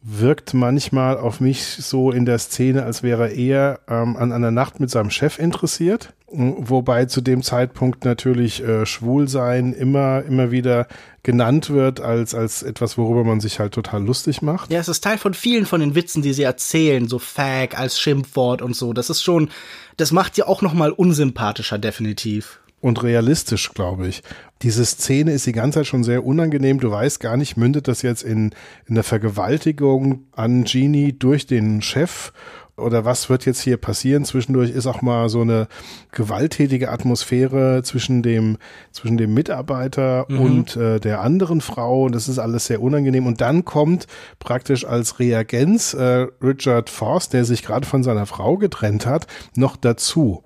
wirkt manchmal auf mich so in der Szene, als wäre er ähm, an einer Nacht mit seinem Chef interessiert. Wobei zu dem Zeitpunkt natürlich äh, Schwulsein immer, immer wieder genannt wird als, als etwas, worüber man sich halt total lustig macht. Ja, es ist Teil von vielen von den Witzen, die sie erzählen, so Fag als Schimpfwort und so. Das ist schon, das macht sie auch nochmal unsympathischer, definitiv und realistisch, glaube ich. Diese Szene ist die ganze Zeit schon sehr unangenehm. Du weißt gar nicht, mündet das jetzt in, in der Vergewaltigung an Genie durch den Chef oder was wird jetzt hier passieren? Zwischendurch ist auch mal so eine gewalttätige Atmosphäre zwischen dem, zwischen dem Mitarbeiter mhm. und äh, der anderen Frau. Und das ist alles sehr unangenehm. Und dann kommt praktisch als Reagenz äh, Richard Forst, der sich gerade von seiner Frau getrennt hat, noch dazu.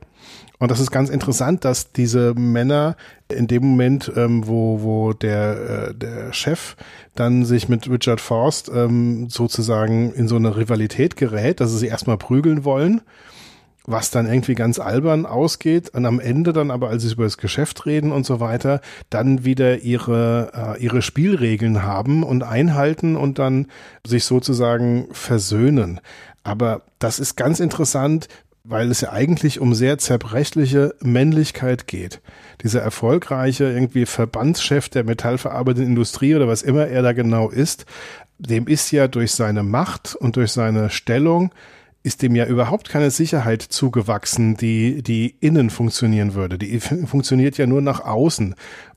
Und das ist ganz interessant, dass diese Männer in dem Moment, ähm, wo, wo der, äh, der Chef dann sich mit Richard Forst ähm, sozusagen in so eine Rivalität gerät, dass sie sich erstmal prügeln wollen, was dann irgendwie ganz albern ausgeht und am Ende dann aber, als sie über das Geschäft reden und so weiter, dann wieder ihre, äh, ihre Spielregeln haben und einhalten und dann sich sozusagen versöhnen. Aber das ist ganz interessant, weil es ja eigentlich um sehr zerbrechliche Männlichkeit geht. Dieser erfolgreiche irgendwie Verbandschef der metallverarbeitenden Industrie oder was immer er da genau ist, dem ist ja durch seine Macht und durch seine Stellung ist dem ja überhaupt keine Sicherheit zugewachsen, die, die innen funktionieren würde. Die funktioniert ja nur nach außen.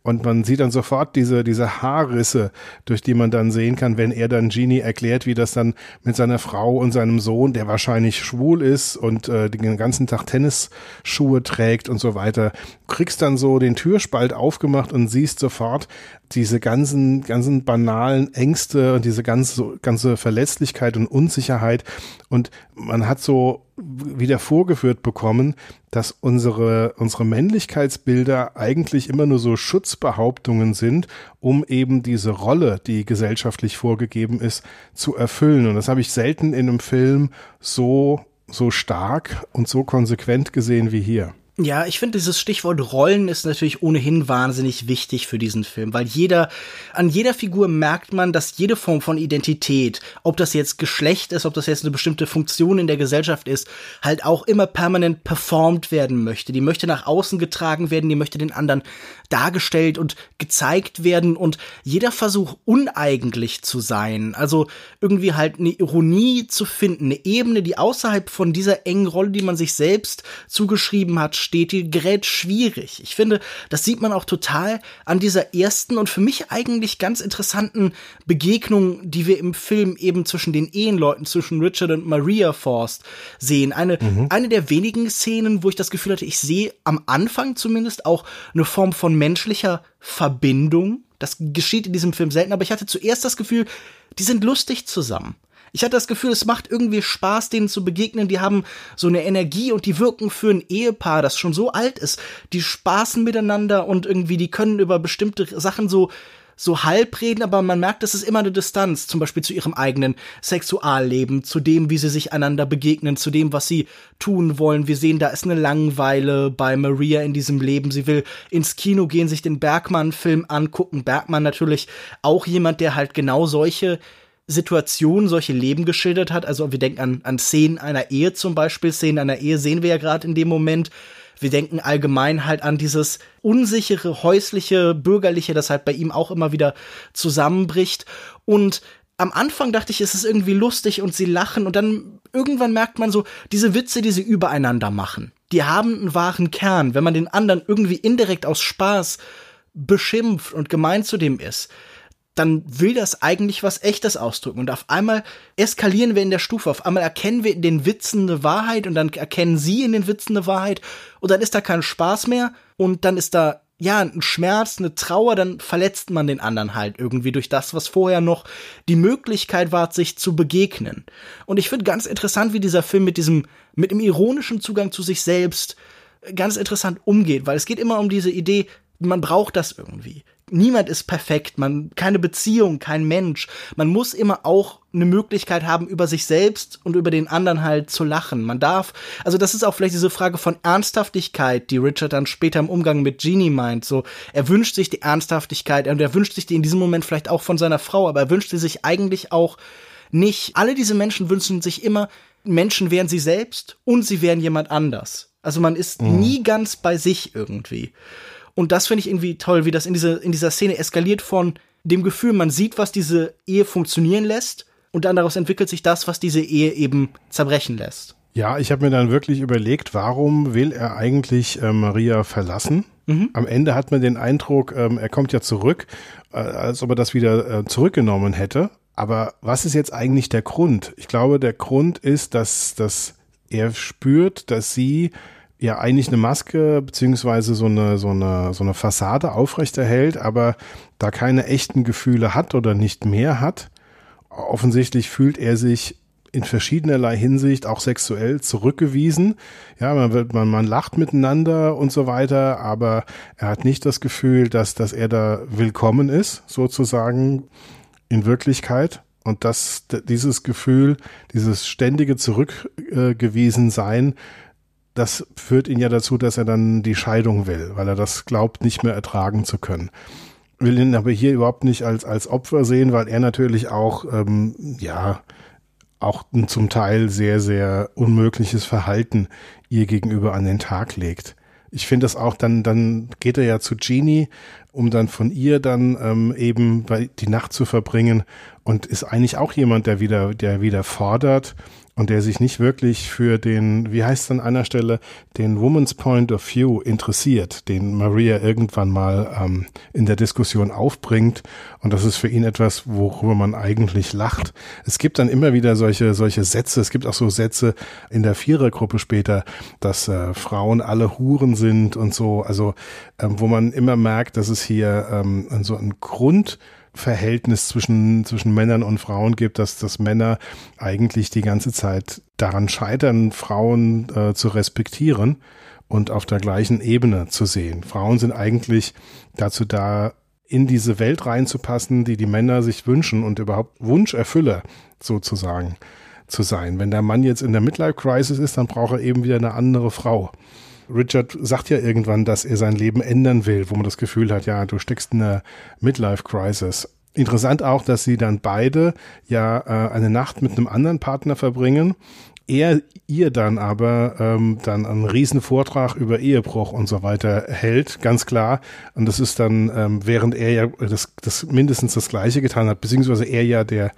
Und man sieht dann sofort diese, diese Haarrisse, durch die man dann sehen kann, wenn er dann Genie erklärt, wie das dann mit seiner Frau und seinem Sohn, der wahrscheinlich schwul ist und äh, den ganzen Tag Tennisschuhe trägt und so weiter, kriegst dann so den Türspalt aufgemacht und siehst sofort diese ganzen, ganzen banalen Ängste und diese ganze, ganze Verletzlichkeit und Unsicherheit. Und man hat so wieder vorgeführt bekommen, dass unsere, unsere Männlichkeitsbilder eigentlich immer nur so Schutzbehauptungen sind, um eben diese Rolle, die gesellschaftlich vorgegeben ist, zu erfüllen. Und das habe ich selten in einem Film so, so stark und so konsequent gesehen wie hier. Ja, ich finde dieses Stichwort Rollen ist natürlich ohnehin wahnsinnig wichtig für diesen Film, weil jeder, an jeder Figur merkt man, dass jede Form von Identität, ob das jetzt Geschlecht ist, ob das jetzt eine bestimmte Funktion in der Gesellschaft ist, halt auch immer permanent performt werden möchte. Die möchte nach außen getragen werden, die möchte den anderen dargestellt und gezeigt werden und jeder Versuch uneigentlich zu sein, also irgendwie halt eine Ironie zu finden, eine Ebene, die außerhalb von dieser engen Rolle, die man sich selbst zugeschrieben hat, steht, die gerät schwierig. Ich finde, das sieht man auch total an dieser ersten und für mich eigentlich ganz interessanten Begegnung, die wir im Film eben zwischen den Ehenleuten, zwischen Richard und Maria Forst sehen. Eine, mhm. eine der wenigen Szenen, wo ich das Gefühl hatte, ich sehe am Anfang zumindest auch eine Form von menschlicher Verbindung. Das geschieht in diesem Film selten, aber ich hatte zuerst das Gefühl, die sind lustig zusammen. Ich hatte das Gefühl, es macht irgendwie Spaß, denen zu begegnen. Die haben so eine Energie und die wirken für ein Ehepaar, das schon so alt ist. Die spaßen miteinander und irgendwie, die können über bestimmte Sachen so so halb reden, aber man merkt, es ist immer eine Distanz, zum Beispiel zu ihrem eigenen Sexualleben, zu dem, wie sie sich einander begegnen, zu dem, was sie tun wollen. Wir sehen, da ist eine Langweile bei Maria in diesem Leben. Sie will ins Kino gehen, sich den Bergmann-Film angucken. Bergmann natürlich auch jemand, der halt genau solche Situationen, solche Leben geschildert hat. Also wir denken an, an Szenen einer Ehe zum Beispiel. Szenen einer Ehe sehen wir ja gerade in dem Moment. Wir denken allgemein halt an dieses unsichere, häusliche, bürgerliche, das halt bei ihm auch immer wieder zusammenbricht. Und am Anfang dachte ich, es ist irgendwie lustig und sie lachen und dann irgendwann merkt man so, diese Witze, die sie übereinander machen, die haben einen wahren Kern. Wenn man den anderen irgendwie indirekt aus Spaß beschimpft und gemein zu dem ist, dann will das eigentlich was Echtes ausdrücken. Und auf einmal eskalieren wir in der Stufe. Auf einmal erkennen wir in den Witzen eine Wahrheit und dann erkennen sie in den Witzen eine Wahrheit. Und dann ist da kein Spaß mehr. Und dann ist da, ja, ein Schmerz, eine Trauer. Dann verletzt man den anderen halt irgendwie durch das, was vorher noch die Möglichkeit war, sich zu begegnen. Und ich finde ganz interessant, wie dieser Film mit diesem, mit dem ironischen Zugang zu sich selbst ganz interessant umgeht. Weil es geht immer um diese Idee, man braucht das irgendwie niemand ist perfekt, man keine Beziehung, kein Mensch. Man muss immer auch eine Möglichkeit haben, über sich selbst und über den anderen halt zu lachen. Man darf, also das ist auch vielleicht diese Frage von Ernsthaftigkeit, die Richard dann später im Umgang mit Jeannie meint. So, er wünscht sich die Ernsthaftigkeit und er wünscht sich die in diesem Moment vielleicht auch von seiner Frau, aber er wünscht sie sich eigentlich auch nicht. Alle diese Menschen wünschen sich immer, Menschen wären sie selbst und sie wären jemand anders. Also man ist mhm. nie ganz bei sich irgendwie. Und das finde ich irgendwie toll, wie das in, diese, in dieser Szene eskaliert von dem Gefühl, man sieht, was diese Ehe funktionieren lässt und dann daraus entwickelt sich das, was diese Ehe eben zerbrechen lässt. Ja, ich habe mir dann wirklich überlegt, warum will er eigentlich äh, Maria verlassen? Mhm. Am Ende hat man den Eindruck, ähm, er kommt ja zurück, äh, als ob er das wieder äh, zurückgenommen hätte. Aber was ist jetzt eigentlich der Grund? Ich glaube, der Grund ist, dass, dass er spürt, dass sie ja eigentlich eine Maske beziehungsweise so eine, so eine, so eine Fassade aufrechterhält, aber da keine echten Gefühle hat oder nicht mehr hat. Offensichtlich fühlt er sich in verschiedenerlei Hinsicht auch sexuell zurückgewiesen. Ja, man wird, man, man lacht miteinander und so weiter, aber er hat nicht das Gefühl, dass, dass er da willkommen ist, sozusagen in Wirklichkeit. Und dass dieses Gefühl, dieses ständige Zurückgewiesen sein, das führt ihn ja dazu, dass er dann die Scheidung will, weil er das glaubt, nicht mehr ertragen zu können. Will ihn aber hier überhaupt nicht als, als Opfer sehen, weil er natürlich auch, ähm, ja, auch ein zum Teil sehr, sehr unmögliches Verhalten ihr gegenüber an den Tag legt. Ich finde das auch, dann, dann geht er ja zu Jeannie, um dann von ihr dann ähm, eben die Nacht zu verbringen und ist eigentlich auch jemand, der wieder, der wieder fordert und der sich nicht wirklich für den, wie heißt es an einer Stelle, den Woman's Point of View interessiert, den Maria irgendwann mal ähm, in der Diskussion aufbringt. Und das ist für ihn etwas, worüber man eigentlich lacht. Es gibt dann immer wieder solche, solche Sätze. Es gibt auch so Sätze in der Vierergruppe später, dass äh, Frauen alle Huren sind und so. Also, ähm, wo man immer merkt, dass es hier ähm, so ein Grund Verhältnis zwischen, zwischen Männern und Frauen gibt, dass, dass Männer eigentlich die ganze Zeit daran scheitern, Frauen äh, zu respektieren und auf der gleichen Ebene zu sehen. Frauen sind eigentlich dazu da, in diese Welt reinzupassen, die die Männer sich wünschen und überhaupt Wunscherfüller sozusagen zu sein. Wenn der Mann jetzt in der Midlife-Crisis ist, dann braucht er eben wieder eine andere Frau. Richard sagt ja irgendwann, dass er sein Leben ändern will, wo man das Gefühl hat, ja, du steckst in einer Midlife-Crisis. Interessant auch, dass sie dann beide ja äh, eine Nacht mit einem anderen Partner verbringen. Er ihr dann aber ähm, dann einen riesen Vortrag über Ehebruch und so weiter hält, ganz klar. Und das ist dann, ähm, während er ja das, das mindestens das Gleiche getan hat, beziehungsweise er ja der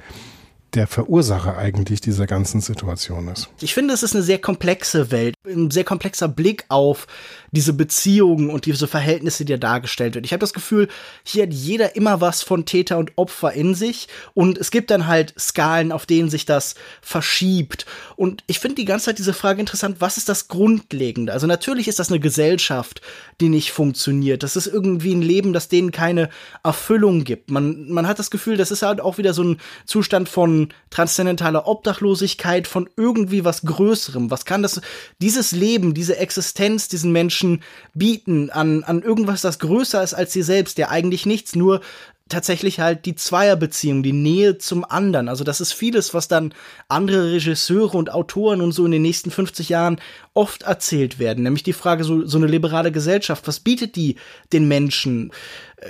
der Verursacher eigentlich dieser ganzen Situation ist. Ich finde, es ist eine sehr komplexe Welt, ein sehr komplexer Blick auf diese Beziehungen und diese Verhältnisse, die da dargestellt wird. Ich habe das Gefühl, hier hat jeder immer was von Täter und Opfer in sich und es gibt dann halt Skalen, auf denen sich das verschiebt. Und ich finde die ganze Zeit diese Frage interessant, was ist das Grundlegende? Also natürlich ist das eine Gesellschaft, die nicht funktioniert. Das ist irgendwie ein Leben, das denen keine Erfüllung gibt. Man, man hat das Gefühl, das ist halt auch wieder so ein Zustand von transzendentaler Obdachlosigkeit, von irgendwie was Größerem. Was kann das, dieses Leben, diese Existenz diesen Menschen bieten an, an irgendwas, das größer ist als sie selbst, der eigentlich nichts, nur tatsächlich halt die Zweierbeziehung, die Nähe zum anderen. Also das ist vieles, was dann andere Regisseure und Autoren und so in den nächsten 50 Jahren oft erzählt werden. Nämlich die Frage, so, so eine liberale Gesellschaft, was bietet die den Menschen?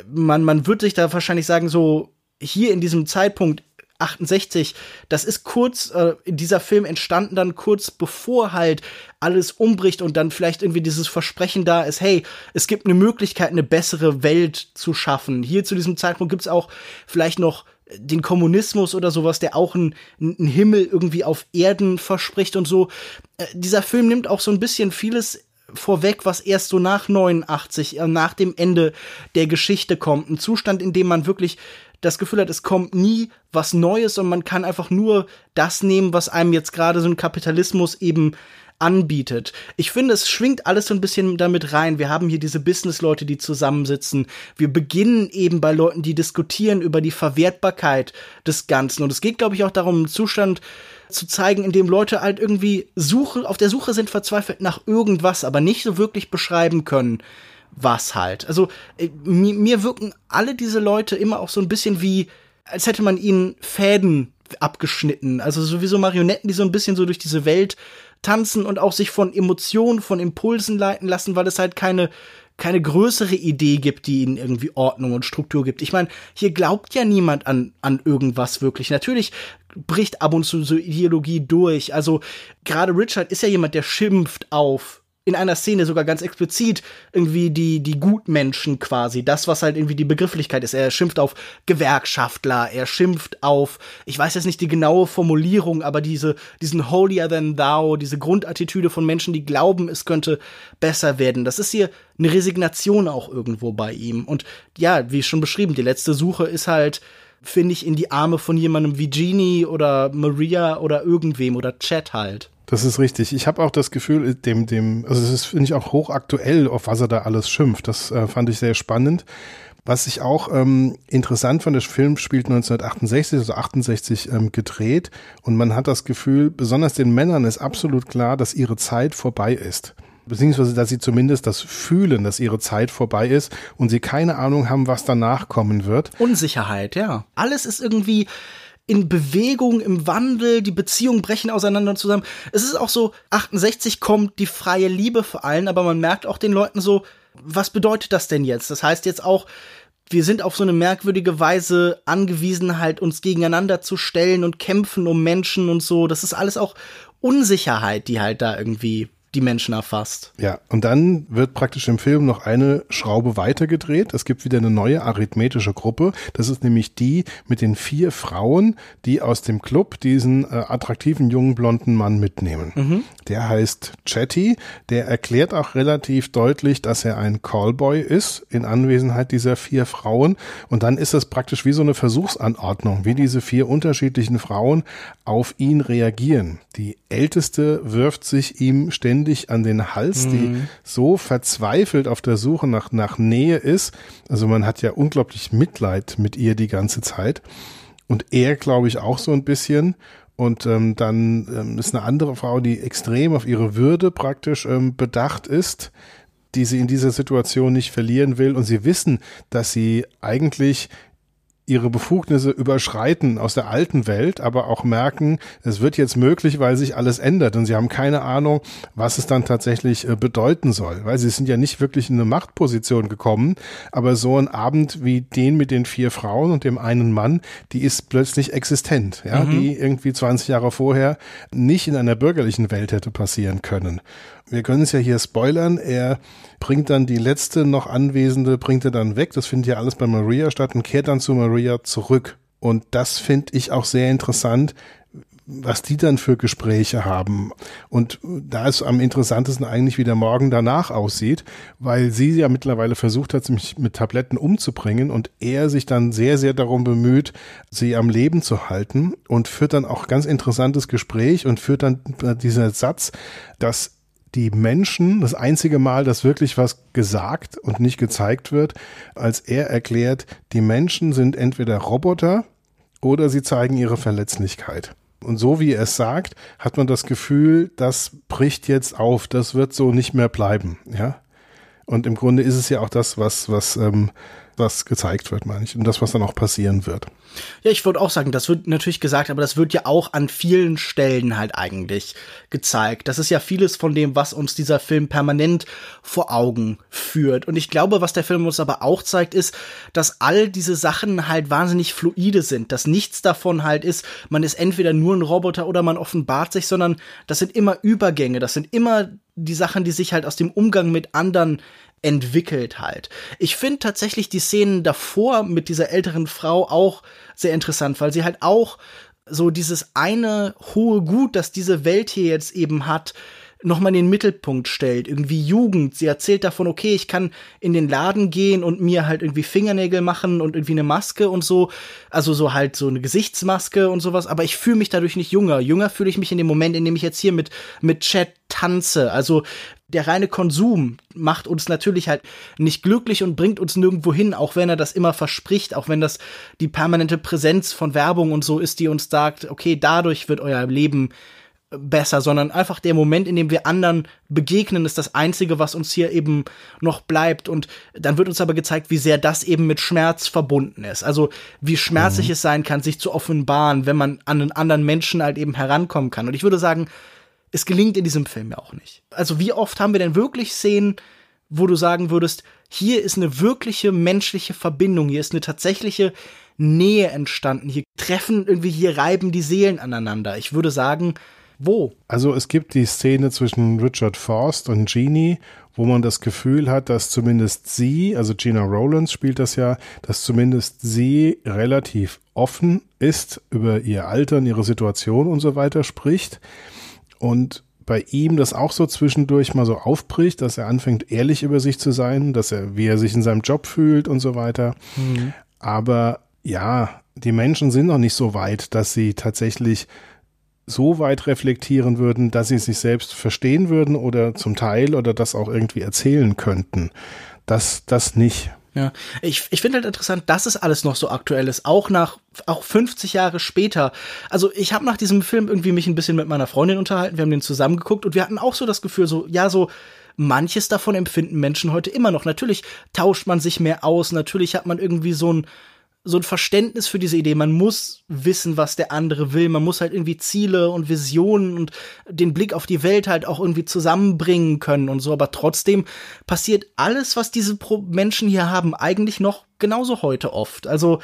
Man, man wird sich da wahrscheinlich sagen, so hier in diesem Zeitpunkt 68, das ist kurz, äh, dieser Film entstanden dann kurz bevor halt alles umbricht und dann vielleicht irgendwie dieses Versprechen da ist, hey, es gibt eine Möglichkeit, eine bessere Welt zu schaffen. Hier zu diesem Zeitpunkt gibt's auch vielleicht noch den Kommunismus oder sowas, der auch einen, einen Himmel irgendwie auf Erden verspricht und so. Äh, dieser Film nimmt auch so ein bisschen vieles vorweg, was erst so nach 89, äh, nach dem Ende der Geschichte kommt. Ein Zustand, in dem man wirklich das Gefühl hat, es kommt nie was Neues und man kann einfach nur das nehmen, was einem jetzt gerade so ein Kapitalismus eben anbietet. Ich finde, es schwingt alles so ein bisschen damit rein. Wir haben hier diese Business-Leute, die zusammensitzen. Wir beginnen eben bei Leuten, die diskutieren über die Verwertbarkeit des Ganzen. Und es geht, glaube ich, auch darum, einen Zustand zu zeigen, in dem Leute halt irgendwie Suche, auf der Suche sind verzweifelt nach irgendwas, aber nicht so wirklich beschreiben können, was halt. Also äh, mir, mir wirken alle diese Leute immer auch so ein bisschen wie, als hätte man ihnen Fäden abgeschnitten. Also sowieso Marionetten, die so ein bisschen so durch diese Welt tanzen und auch sich von Emotionen, von Impulsen leiten lassen, weil es halt keine keine größere Idee gibt, die ihnen irgendwie Ordnung und Struktur gibt. Ich meine, hier glaubt ja niemand an, an irgendwas wirklich. Natürlich bricht ab und zu so Ideologie durch. Also gerade Richard ist ja jemand, der schimpft auf in einer Szene sogar ganz explizit irgendwie die, die Gutmenschen quasi, das, was halt irgendwie die Begrifflichkeit ist. Er schimpft auf Gewerkschaftler, er schimpft auf, ich weiß jetzt nicht die genaue Formulierung, aber diese, diesen holier than thou, diese Grundattitüde von Menschen, die glauben, es könnte besser werden. Das ist hier eine Resignation auch irgendwo bei ihm. Und ja, wie schon beschrieben, die letzte Suche ist halt, finde ich, in die Arme von jemandem wie Genie oder Maria oder irgendwem oder Chat halt. Das ist richtig. Ich habe auch das Gefühl, dem, dem, also es ist, finde ich, auch hochaktuell, auf was er da alles schimpft. Das äh, fand ich sehr spannend. Was ich auch ähm, interessant fand, der Film spielt 1968, also 68 ähm, gedreht und man hat das Gefühl, besonders den Männern ist absolut klar, dass ihre Zeit vorbei ist. Beziehungsweise, dass sie zumindest das fühlen, dass ihre Zeit vorbei ist und sie keine Ahnung haben, was danach kommen wird. Unsicherheit, ja. Alles ist irgendwie, in Bewegung, im Wandel, die Beziehungen brechen auseinander zusammen. Es ist auch so, 68 kommt die freie Liebe vor allen, aber man merkt auch den Leuten so, was bedeutet das denn jetzt? Das heißt jetzt auch, wir sind auf so eine merkwürdige Weise angewiesen, halt uns gegeneinander zu stellen und kämpfen um Menschen und so. Das ist alles auch Unsicherheit, die halt da irgendwie die Menschen erfasst. Ja, und dann wird praktisch im Film noch eine Schraube weitergedreht. Es gibt wieder eine neue arithmetische Gruppe. Das ist nämlich die mit den vier Frauen, die aus dem Club diesen äh, attraktiven jungen blonden Mann mitnehmen. Mhm. Der heißt Chatty. Der erklärt auch relativ deutlich, dass er ein Callboy ist in Anwesenheit dieser vier Frauen. Und dann ist das praktisch wie so eine Versuchsanordnung, wie diese vier unterschiedlichen Frauen auf ihn reagieren. Die älteste wirft sich ihm ständig an den Hals, mhm. die so verzweifelt auf der Suche nach, nach Nähe ist. Also man hat ja unglaublich Mitleid mit ihr die ganze Zeit. Und er, glaube ich, auch so ein bisschen. Und ähm, dann ähm, ist eine andere Frau, die extrem auf ihre Würde praktisch ähm, bedacht ist, die sie in dieser Situation nicht verlieren will. Und sie wissen, dass sie eigentlich ihre Befugnisse überschreiten aus der alten Welt, aber auch merken, es wird jetzt möglich, weil sich alles ändert und sie haben keine Ahnung, was es dann tatsächlich äh, bedeuten soll, weil sie sind ja nicht wirklich in eine Machtposition gekommen, aber so ein Abend wie den mit den vier Frauen und dem einen Mann, die ist plötzlich existent, ja, mhm. die irgendwie 20 Jahre vorher nicht in einer bürgerlichen Welt hätte passieren können wir können es ja hier spoilern, er bringt dann die letzte noch Anwesende, bringt er dann weg. Das findet ja alles bei Maria statt und kehrt dann zu Maria zurück. Und das finde ich auch sehr interessant, was die dann für Gespräche haben. Und da ist am interessantesten eigentlich, wie der Morgen danach aussieht, weil sie ja mittlerweile versucht hat, sich mit Tabletten umzubringen und er sich dann sehr, sehr darum bemüht, sie am Leben zu halten und führt dann auch ganz interessantes Gespräch und führt dann dieser Satz, dass die Menschen, das einzige Mal, dass wirklich was gesagt und nicht gezeigt wird, als er erklärt, die Menschen sind entweder Roboter oder sie zeigen ihre Verletzlichkeit. Und so wie er es sagt, hat man das Gefühl, das bricht jetzt auf, das wird so nicht mehr bleiben, ja. Und im Grunde ist es ja auch das, was, was ähm, was gezeigt wird, meine ich. Und das, was dann auch passieren wird. Ja, ich würde auch sagen, das wird natürlich gesagt, aber das wird ja auch an vielen Stellen halt eigentlich gezeigt. Das ist ja vieles von dem, was uns dieser Film permanent vor Augen führt. Und ich glaube, was der Film uns aber auch zeigt, ist, dass all diese Sachen halt wahnsinnig fluide sind. Dass nichts davon halt ist, man ist entweder nur ein Roboter oder man offenbart sich, sondern das sind immer Übergänge. Das sind immer die Sachen, die sich halt aus dem Umgang mit anderen entwickelt halt. Ich finde tatsächlich die Szenen davor mit dieser älteren Frau auch sehr interessant, weil sie halt auch so dieses eine hohe Gut, das diese Welt hier jetzt eben hat, nochmal in den Mittelpunkt stellt. Irgendwie Jugend. Sie erzählt davon, okay, ich kann in den Laden gehen und mir halt irgendwie Fingernägel machen und irgendwie eine Maske und so. Also so halt so eine Gesichtsmaske und sowas. Aber ich fühle mich dadurch nicht jünger. Jünger fühle ich mich in dem Moment, in dem ich jetzt hier mit, mit Chat tanze. Also der reine Konsum macht uns natürlich halt nicht glücklich und bringt uns nirgendwo hin, auch wenn er das immer verspricht, auch wenn das die permanente Präsenz von Werbung und so ist, die uns sagt, okay, dadurch wird euer Leben besser, sondern einfach der Moment, in dem wir anderen begegnen, ist das Einzige, was uns hier eben noch bleibt. Und dann wird uns aber gezeigt, wie sehr das eben mit Schmerz verbunden ist. Also wie schmerzlich mhm. es sein kann, sich zu offenbaren, wenn man an einen anderen Menschen halt eben herankommen kann. Und ich würde sagen, es gelingt in diesem Film ja auch nicht. Also wie oft haben wir denn wirklich Szenen, wo du sagen würdest, hier ist eine wirkliche menschliche Verbindung, hier ist eine tatsächliche Nähe entstanden, hier treffen irgendwie, hier reiben die Seelen aneinander. Ich würde sagen, wo? Also es gibt die Szene zwischen Richard Forst und Jeannie, wo man das Gefühl hat, dass zumindest sie, also Gina Rowlands spielt das ja, dass zumindest sie relativ offen ist, über ihr Alter und ihre Situation und so weiter spricht. Und bei ihm das auch so zwischendurch mal so aufbricht, dass er anfängt, ehrlich über sich zu sein, dass er, wie er sich in seinem Job fühlt und so weiter. Mhm. Aber ja, die Menschen sind noch nicht so weit, dass sie tatsächlich so weit reflektieren würden, dass sie sich selbst verstehen würden oder zum Teil oder das auch irgendwie erzählen könnten. Das, das nicht. Ja, ich, ich finde halt interessant, dass es alles noch so aktuell ist, auch nach, auch 50 Jahre später. Also ich habe nach diesem Film irgendwie mich ein bisschen mit meiner Freundin unterhalten, wir haben den zusammen geguckt und wir hatten auch so das Gefühl, so, ja, so, manches davon empfinden Menschen heute immer noch. Natürlich tauscht man sich mehr aus, natürlich hat man irgendwie so ein, so ein Verständnis für diese Idee. Man muss wissen, was der andere will. Man muss halt irgendwie Ziele und Visionen und den Blick auf die Welt halt auch irgendwie zusammenbringen können und so. Aber trotzdem passiert alles, was diese Menschen hier haben, eigentlich noch genauso heute oft. Also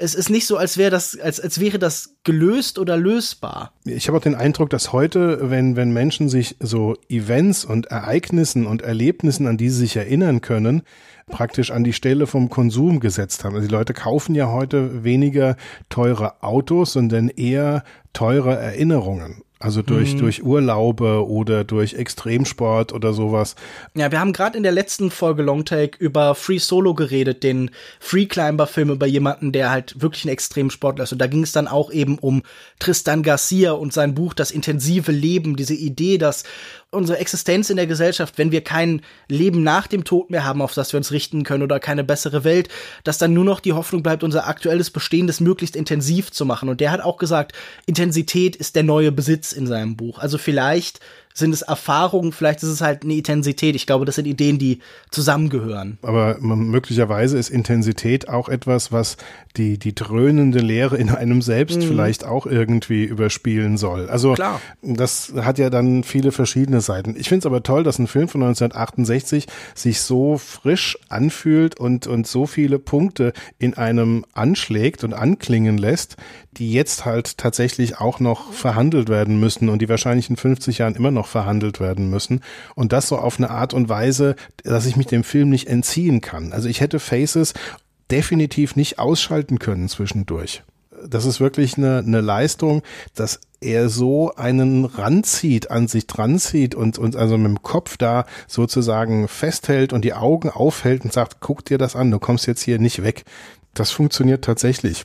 es ist nicht so, als wäre das, als, als wäre das gelöst oder lösbar. Ich habe auch den Eindruck, dass heute, wenn, wenn Menschen sich so Events und Ereignissen und Erlebnissen, an die sie sich erinnern können, praktisch an die Stelle vom Konsum gesetzt haben. Also die Leute kaufen ja heute weniger teure Autos, sondern eher teure Erinnerungen. Also durch, mhm. durch Urlaube oder durch Extremsport oder sowas. Ja, wir haben gerade in der letzten Folge Longtake über Free Solo geredet, den Free Climber Film über jemanden, der halt wirklich ein Extremsportler ist. Und da ging es dann auch eben um Tristan Garcia und sein Buch Das intensive Leben, diese Idee, dass unsere Existenz in der Gesellschaft, wenn wir kein Leben nach dem Tod mehr haben, auf das wir uns richten können oder keine bessere Welt, dass dann nur noch die Hoffnung bleibt, unser aktuelles Bestehendes möglichst intensiv zu machen. Und der hat auch gesagt, Intensität ist der neue Besitz in seinem Buch. Also vielleicht sind es Erfahrungen, vielleicht ist es halt eine Intensität. Ich glaube, das sind Ideen, die zusammengehören. Aber möglicherweise ist Intensität auch etwas, was die, die dröhnende Leere in einem selbst mhm. vielleicht auch irgendwie überspielen soll. Also Klar. das hat ja dann viele verschiedene Seiten. Ich finde es aber toll, dass ein Film von 1968 sich so frisch anfühlt und, und so viele Punkte in einem anschlägt und anklingen lässt, die jetzt halt tatsächlich auch noch verhandelt werden müssen und die wahrscheinlich in 50 Jahren immer noch verhandelt werden müssen. Und das so auf eine Art und Weise, dass ich mich dem Film nicht entziehen kann. Also ich hätte Faces definitiv nicht ausschalten können zwischendurch. Das ist wirklich eine, eine Leistung, dass er so einen ranzieht, an sich dranzieht und, und also mit dem Kopf da sozusagen festhält und die Augen aufhält und sagt, guck dir das an, du kommst jetzt hier nicht weg. Das funktioniert tatsächlich.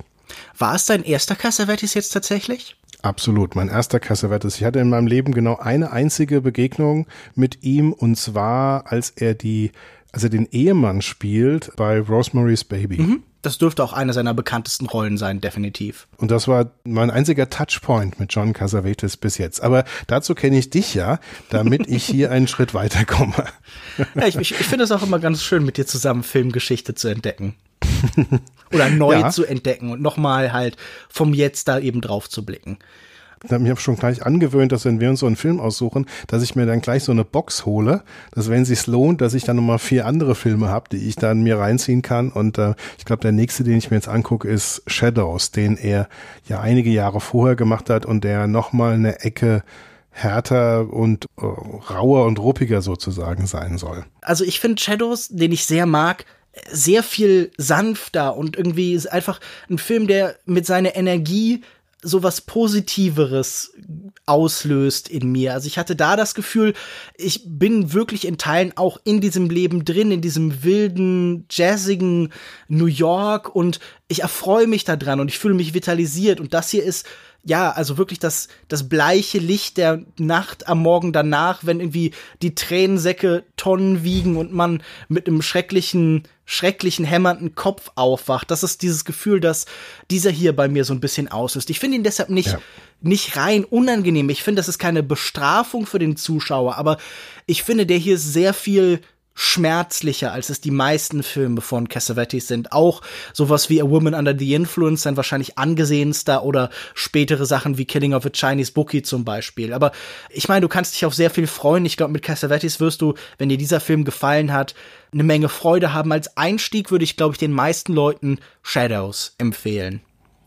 War es dein erster Cassavetes jetzt tatsächlich? Absolut, mein erster Cassavetes. Ich hatte in meinem Leben genau eine einzige Begegnung mit ihm und zwar, als er die, als er den Ehemann spielt bei Rosemary's Baby. Mhm. Das dürfte auch eine seiner bekanntesten Rollen sein, definitiv. Und das war mein einziger Touchpoint mit John Cassavetes bis jetzt. Aber dazu kenne ich dich ja, damit ich hier einen Schritt weiterkomme. Ja, ich, ich, ich finde es auch immer ganz schön, mit dir zusammen Filmgeschichte zu entdecken. Oder neu ja. zu entdecken und nochmal halt vom Jetzt da eben drauf zu blicken. Ich habe mich schon gleich angewöhnt, dass wenn wir uns so einen Film aussuchen, dass ich mir dann gleich so eine Box hole, dass wenn es sich lohnt, dass ich dann nochmal vier andere Filme habe, die ich dann mir reinziehen kann. Und äh, ich glaube, der nächste, den ich mir jetzt angucke, ist Shadows, den er ja einige Jahre vorher gemacht hat und der nochmal eine Ecke härter und äh, rauer und ruppiger sozusagen sein soll. Also ich finde Shadows, den ich sehr mag, sehr viel sanfter und irgendwie ist einfach ein Film, der mit seiner Energie sowas Positiveres auslöst in mir. Also ich hatte da das Gefühl, ich bin wirklich in Teilen auch in diesem Leben drin, in diesem wilden, jazzigen New York und ich erfreue mich daran und ich fühle mich vitalisiert und das hier ist ja, also wirklich das, das bleiche Licht der Nacht am Morgen danach, wenn irgendwie die Tränensäcke Tonnen wiegen und man mit einem schrecklichen, schrecklichen, hämmernden Kopf aufwacht. Das ist dieses Gefühl, dass dieser hier bei mir so ein bisschen auslöst. Ich finde ihn deshalb nicht, ja. nicht rein unangenehm. Ich finde, das ist keine Bestrafung für den Zuschauer, aber ich finde, der hier ist sehr viel schmerzlicher, als es die meisten Filme von Cassavetes sind. Auch sowas wie A Woman Under the Influence, sein wahrscheinlich angesehenster oder spätere Sachen wie Killing of a Chinese Bookie zum Beispiel. Aber ich meine, du kannst dich auf sehr viel freuen. Ich glaube, mit Cassavetes wirst du, wenn dir dieser Film gefallen hat, eine Menge Freude haben. Als Einstieg würde ich, glaube ich, den meisten Leuten Shadows empfehlen.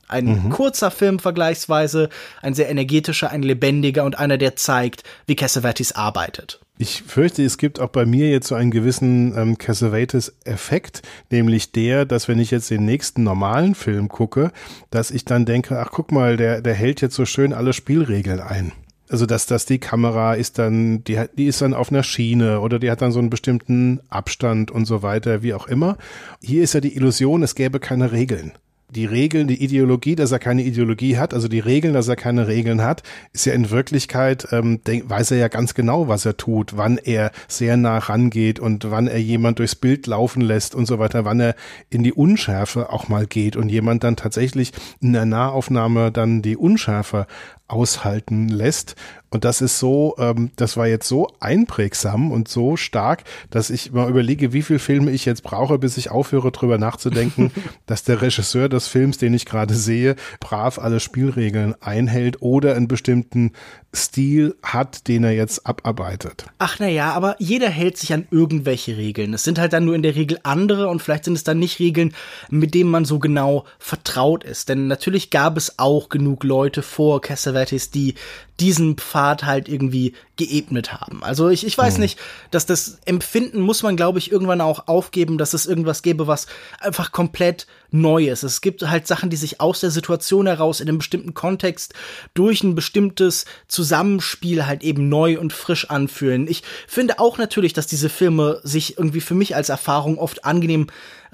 Ein mhm. kurzer Film vergleichsweise, ein sehr energetischer, ein lebendiger und einer, der zeigt, wie Cassavetes arbeitet. Ich fürchte, es gibt auch bei mir jetzt so einen gewissen ähm, Cassavetes-Effekt, nämlich der, dass wenn ich jetzt den nächsten normalen Film gucke, dass ich dann denke, ach guck mal, der, der hält jetzt so schön alle Spielregeln ein. Also dass, dass die Kamera ist dann, die, die ist dann auf einer Schiene oder die hat dann so einen bestimmten Abstand und so weiter, wie auch immer. Hier ist ja die Illusion, es gäbe keine Regeln die Regeln, die Ideologie, dass er keine Ideologie hat, also die Regeln, dass er keine Regeln hat, ist ja in Wirklichkeit, ähm, weiß er ja ganz genau, was er tut, wann er sehr nah rangeht und wann er jemand durchs Bild laufen lässt und so weiter, wann er in die Unschärfe auch mal geht und jemand dann tatsächlich in der Nahaufnahme dann die Unschärfe aushalten lässt. Und das ist so, ähm, das war jetzt so einprägsam und so stark, dass ich mal überlege, wie viele Filme ich jetzt brauche, bis ich aufhöre, drüber nachzudenken, dass der Regisseur des Films, den ich gerade sehe, brav alle Spielregeln einhält oder einen bestimmten Stil hat, den er jetzt abarbeitet. Ach naja, aber jeder hält sich an irgendwelche Regeln. Es sind halt dann nur in der Regel andere und vielleicht sind es dann nicht Regeln, mit denen man so genau vertraut ist. Denn natürlich gab es auch genug Leute vor Cassavetes, die diesen Pfad halt irgendwie geebnet haben. Also ich, ich weiß hm. nicht, dass das Empfinden muss man, glaube ich, irgendwann auch aufgeben, dass es irgendwas gäbe, was einfach komplett neu ist. Es gibt halt Sachen, die sich aus der Situation heraus in einem bestimmten Kontext durch ein bestimmtes Zusammenspiel halt eben neu und frisch anfühlen. Ich finde auch natürlich, dass diese Filme sich irgendwie für mich als Erfahrung oft angenehm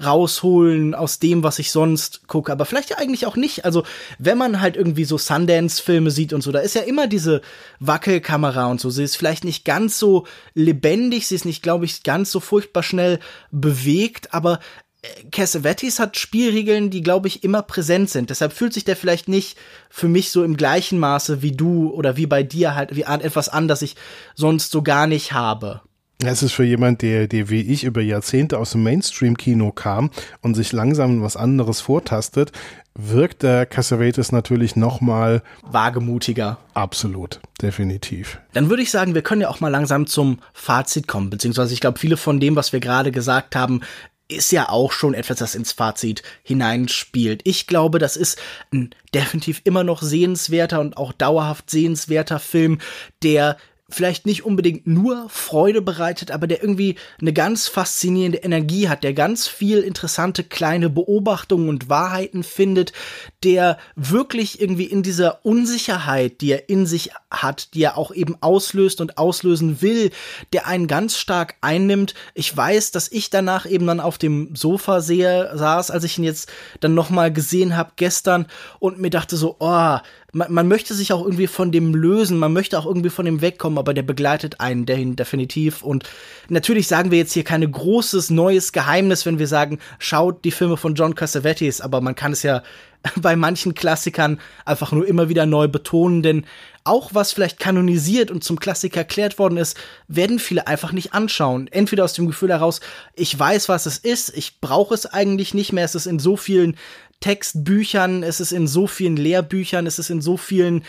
rausholen aus dem, was ich sonst gucke. Aber vielleicht ja eigentlich auch nicht. Also, wenn man halt irgendwie so Sundance-Filme sieht und so, da ist ja immer diese Wackelkamera und so. Sie ist vielleicht nicht ganz so lebendig, sie ist nicht, glaube ich, ganz so furchtbar schnell bewegt, aber äh, Cassavetes hat Spielregeln, die, glaube ich, immer präsent sind. Deshalb fühlt sich der vielleicht nicht für mich so im gleichen Maße wie du oder wie bei dir halt wie etwas an, das ich sonst so gar nicht habe. Es ist für jemand, der, der wie ich über Jahrzehnte aus dem Mainstream-Kino kam und sich langsam was anderes vortastet, wirkt der Cassavetes natürlich nochmal wagemutiger. Absolut, definitiv. Dann würde ich sagen, wir können ja auch mal langsam zum Fazit kommen, beziehungsweise ich glaube, viele von dem, was wir gerade gesagt haben, ist ja auch schon etwas, das ins Fazit hineinspielt. Ich glaube, das ist ein definitiv immer noch sehenswerter und auch dauerhaft sehenswerter Film, der vielleicht nicht unbedingt nur Freude bereitet, aber der irgendwie eine ganz faszinierende Energie hat, der ganz viel interessante kleine Beobachtungen und Wahrheiten findet, der wirklich irgendwie in dieser Unsicherheit, die er in sich hat, die er auch eben auslöst und auslösen will, der einen ganz stark einnimmt. Ich weiß, dass ich danach eben dann auf dem Sofa sehe, saß, als ich ihn jetzt dann nochmal gesehen habe gestern und mir dachte so, oh, man, man möchte sich auch irgendwie von dem lösen, man möchte auch irgendwie von dem wegkommen, aber der begleitet einen dahin definitiv. Und natürlich sagen wir jetzt hier keine großes neues Geheimnis, wenn wir sagen, schaut die Filme von John Cassavetes, aber man kann es ja bei manchen Klassikern einfach nur immer wieder neu betonen, denn auch was vielleicht kanonisiert und zum Klassiker erklärt worden ist, werden viele einfach nicht anschauen. Entweder aus dem Gefühl heraus, ich weiß, was es ist, ich brauche es eigentlich nicht mehr, es ist in so vielen Textbüchern, es ist in so vielen Lehrbüchern, es ist in so vielen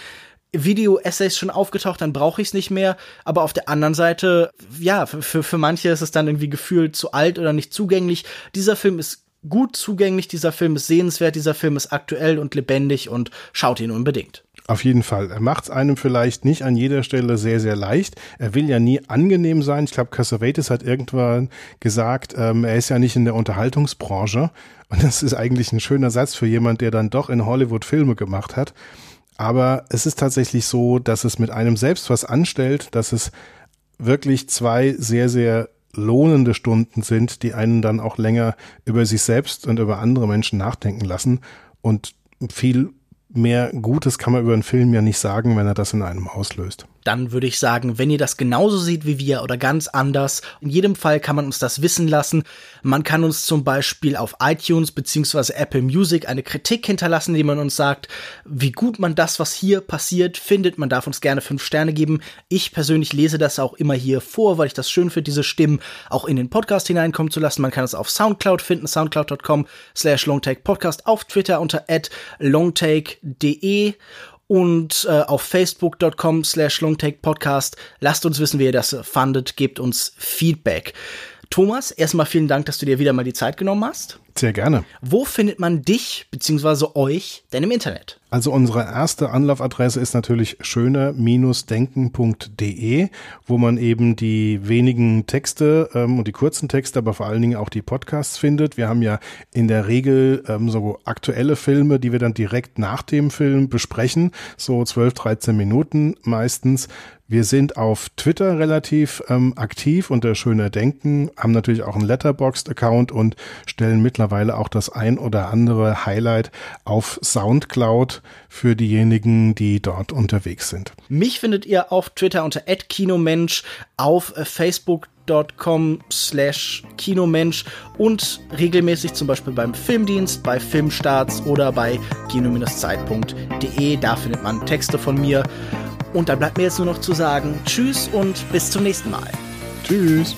Video-Essays schon aufgetaucht, dann brauche ich es nicht mehr. Aber auf der anderen Seite, ja, für, für manche ist es dann irgendwie gefühlt zu alt oder nicht zugänglich. Dieser Film ist gut zugänglich, dieser Film ist sehenswert, dieser Film ist aktuell und lebendig und schaut ihn unbedingt. Auf jeden Fall. Er macht es einem vielleicht nicht an jeder Stelle sehr, sehr leicht. Er will ja nie angenehm sein. Ich glaube, Cassavetes hat irgendwann gesagt, ähm, er ist ja nicht in der Unterhaltungsbranche. Und das ist eigentlich ein schöner Satz für jemand, der dann doch in Hollywood Filme gemacht hat. Aber es ist tatsächlich so, dass es mit einem selbst was anstellt, dass es wirklich zwei sehr, sehr lohnende Stunden sind, die einen dann auch länger über sich selbst und über andere Menschen nachdenken lassen und viel mehr Gutes kann man über einen Film ja nicht sagen, wenn er das in einem auslöst dann würde ich sagen, wenn ihr das genauso seht wie wir oder ganz anders, in jedem Fall kann man uns das wissen lassen. Man kann uns zum Beispiel auf iTunes beziehungsweise Apple Music eine Kritik hinterlassen, indem man uns sagt, wie gut man das, was hier passiert, findet. Man darf uns gerne fünf Sterne geben. Ich persönlich lese das auch immer hier vor, weil ich das schön finde, diese Stimmen auch in den Podcast hineinkommen zu lassen. Man kann es auf Soundcloud finden, soundcloud.com slash longtakepodcast, auf Twitter unter longtake.de und äh, auf facebook.com slash longtakepodcast. Lasst uns wissen, wie ihr das fandet, gebt uns Feedback. Thomas, erstmal vielen Dank, dass du dir wieder mal die Zeit genommen hast. Sehr gerne. Wo findet man dich bzw. euch denn im Internet? Also unsere erste Anlaufadresse ist natürlich schöner-denken.de, wo man eben die wenigen Texte ähm, und die kurzen Texte, aber vor allen Dingen auch die Podcasts findet. Wir haben ja in der Regel ähm, so aktuelle Filme, die wir dann direkt nach dem Film besprechen, so 12, 13 Minuten meistens. Wir sind auf Twitter relativ ähm, aktiv unter Schöner Denken, haben natürlich auch einen Letterboxd-Account und stellen mittlerweile auch das ein oder andere Highlight auf Soundcloud für diejenigen, die dort unterwegs sind. Mich findet ihr auf Twitter unter @kinomensch, auf äh, Facebook com slash Kinomensch und regelmäßig zum Beispiel beim Filmdienst, bei Filmstarts oder bei kino-zeit.de. Da findet man Texte von mir. Und dann bleibt mir jetzt nur noch zu sagen, tschüss und bis zum nächsten Mal. Tschüss.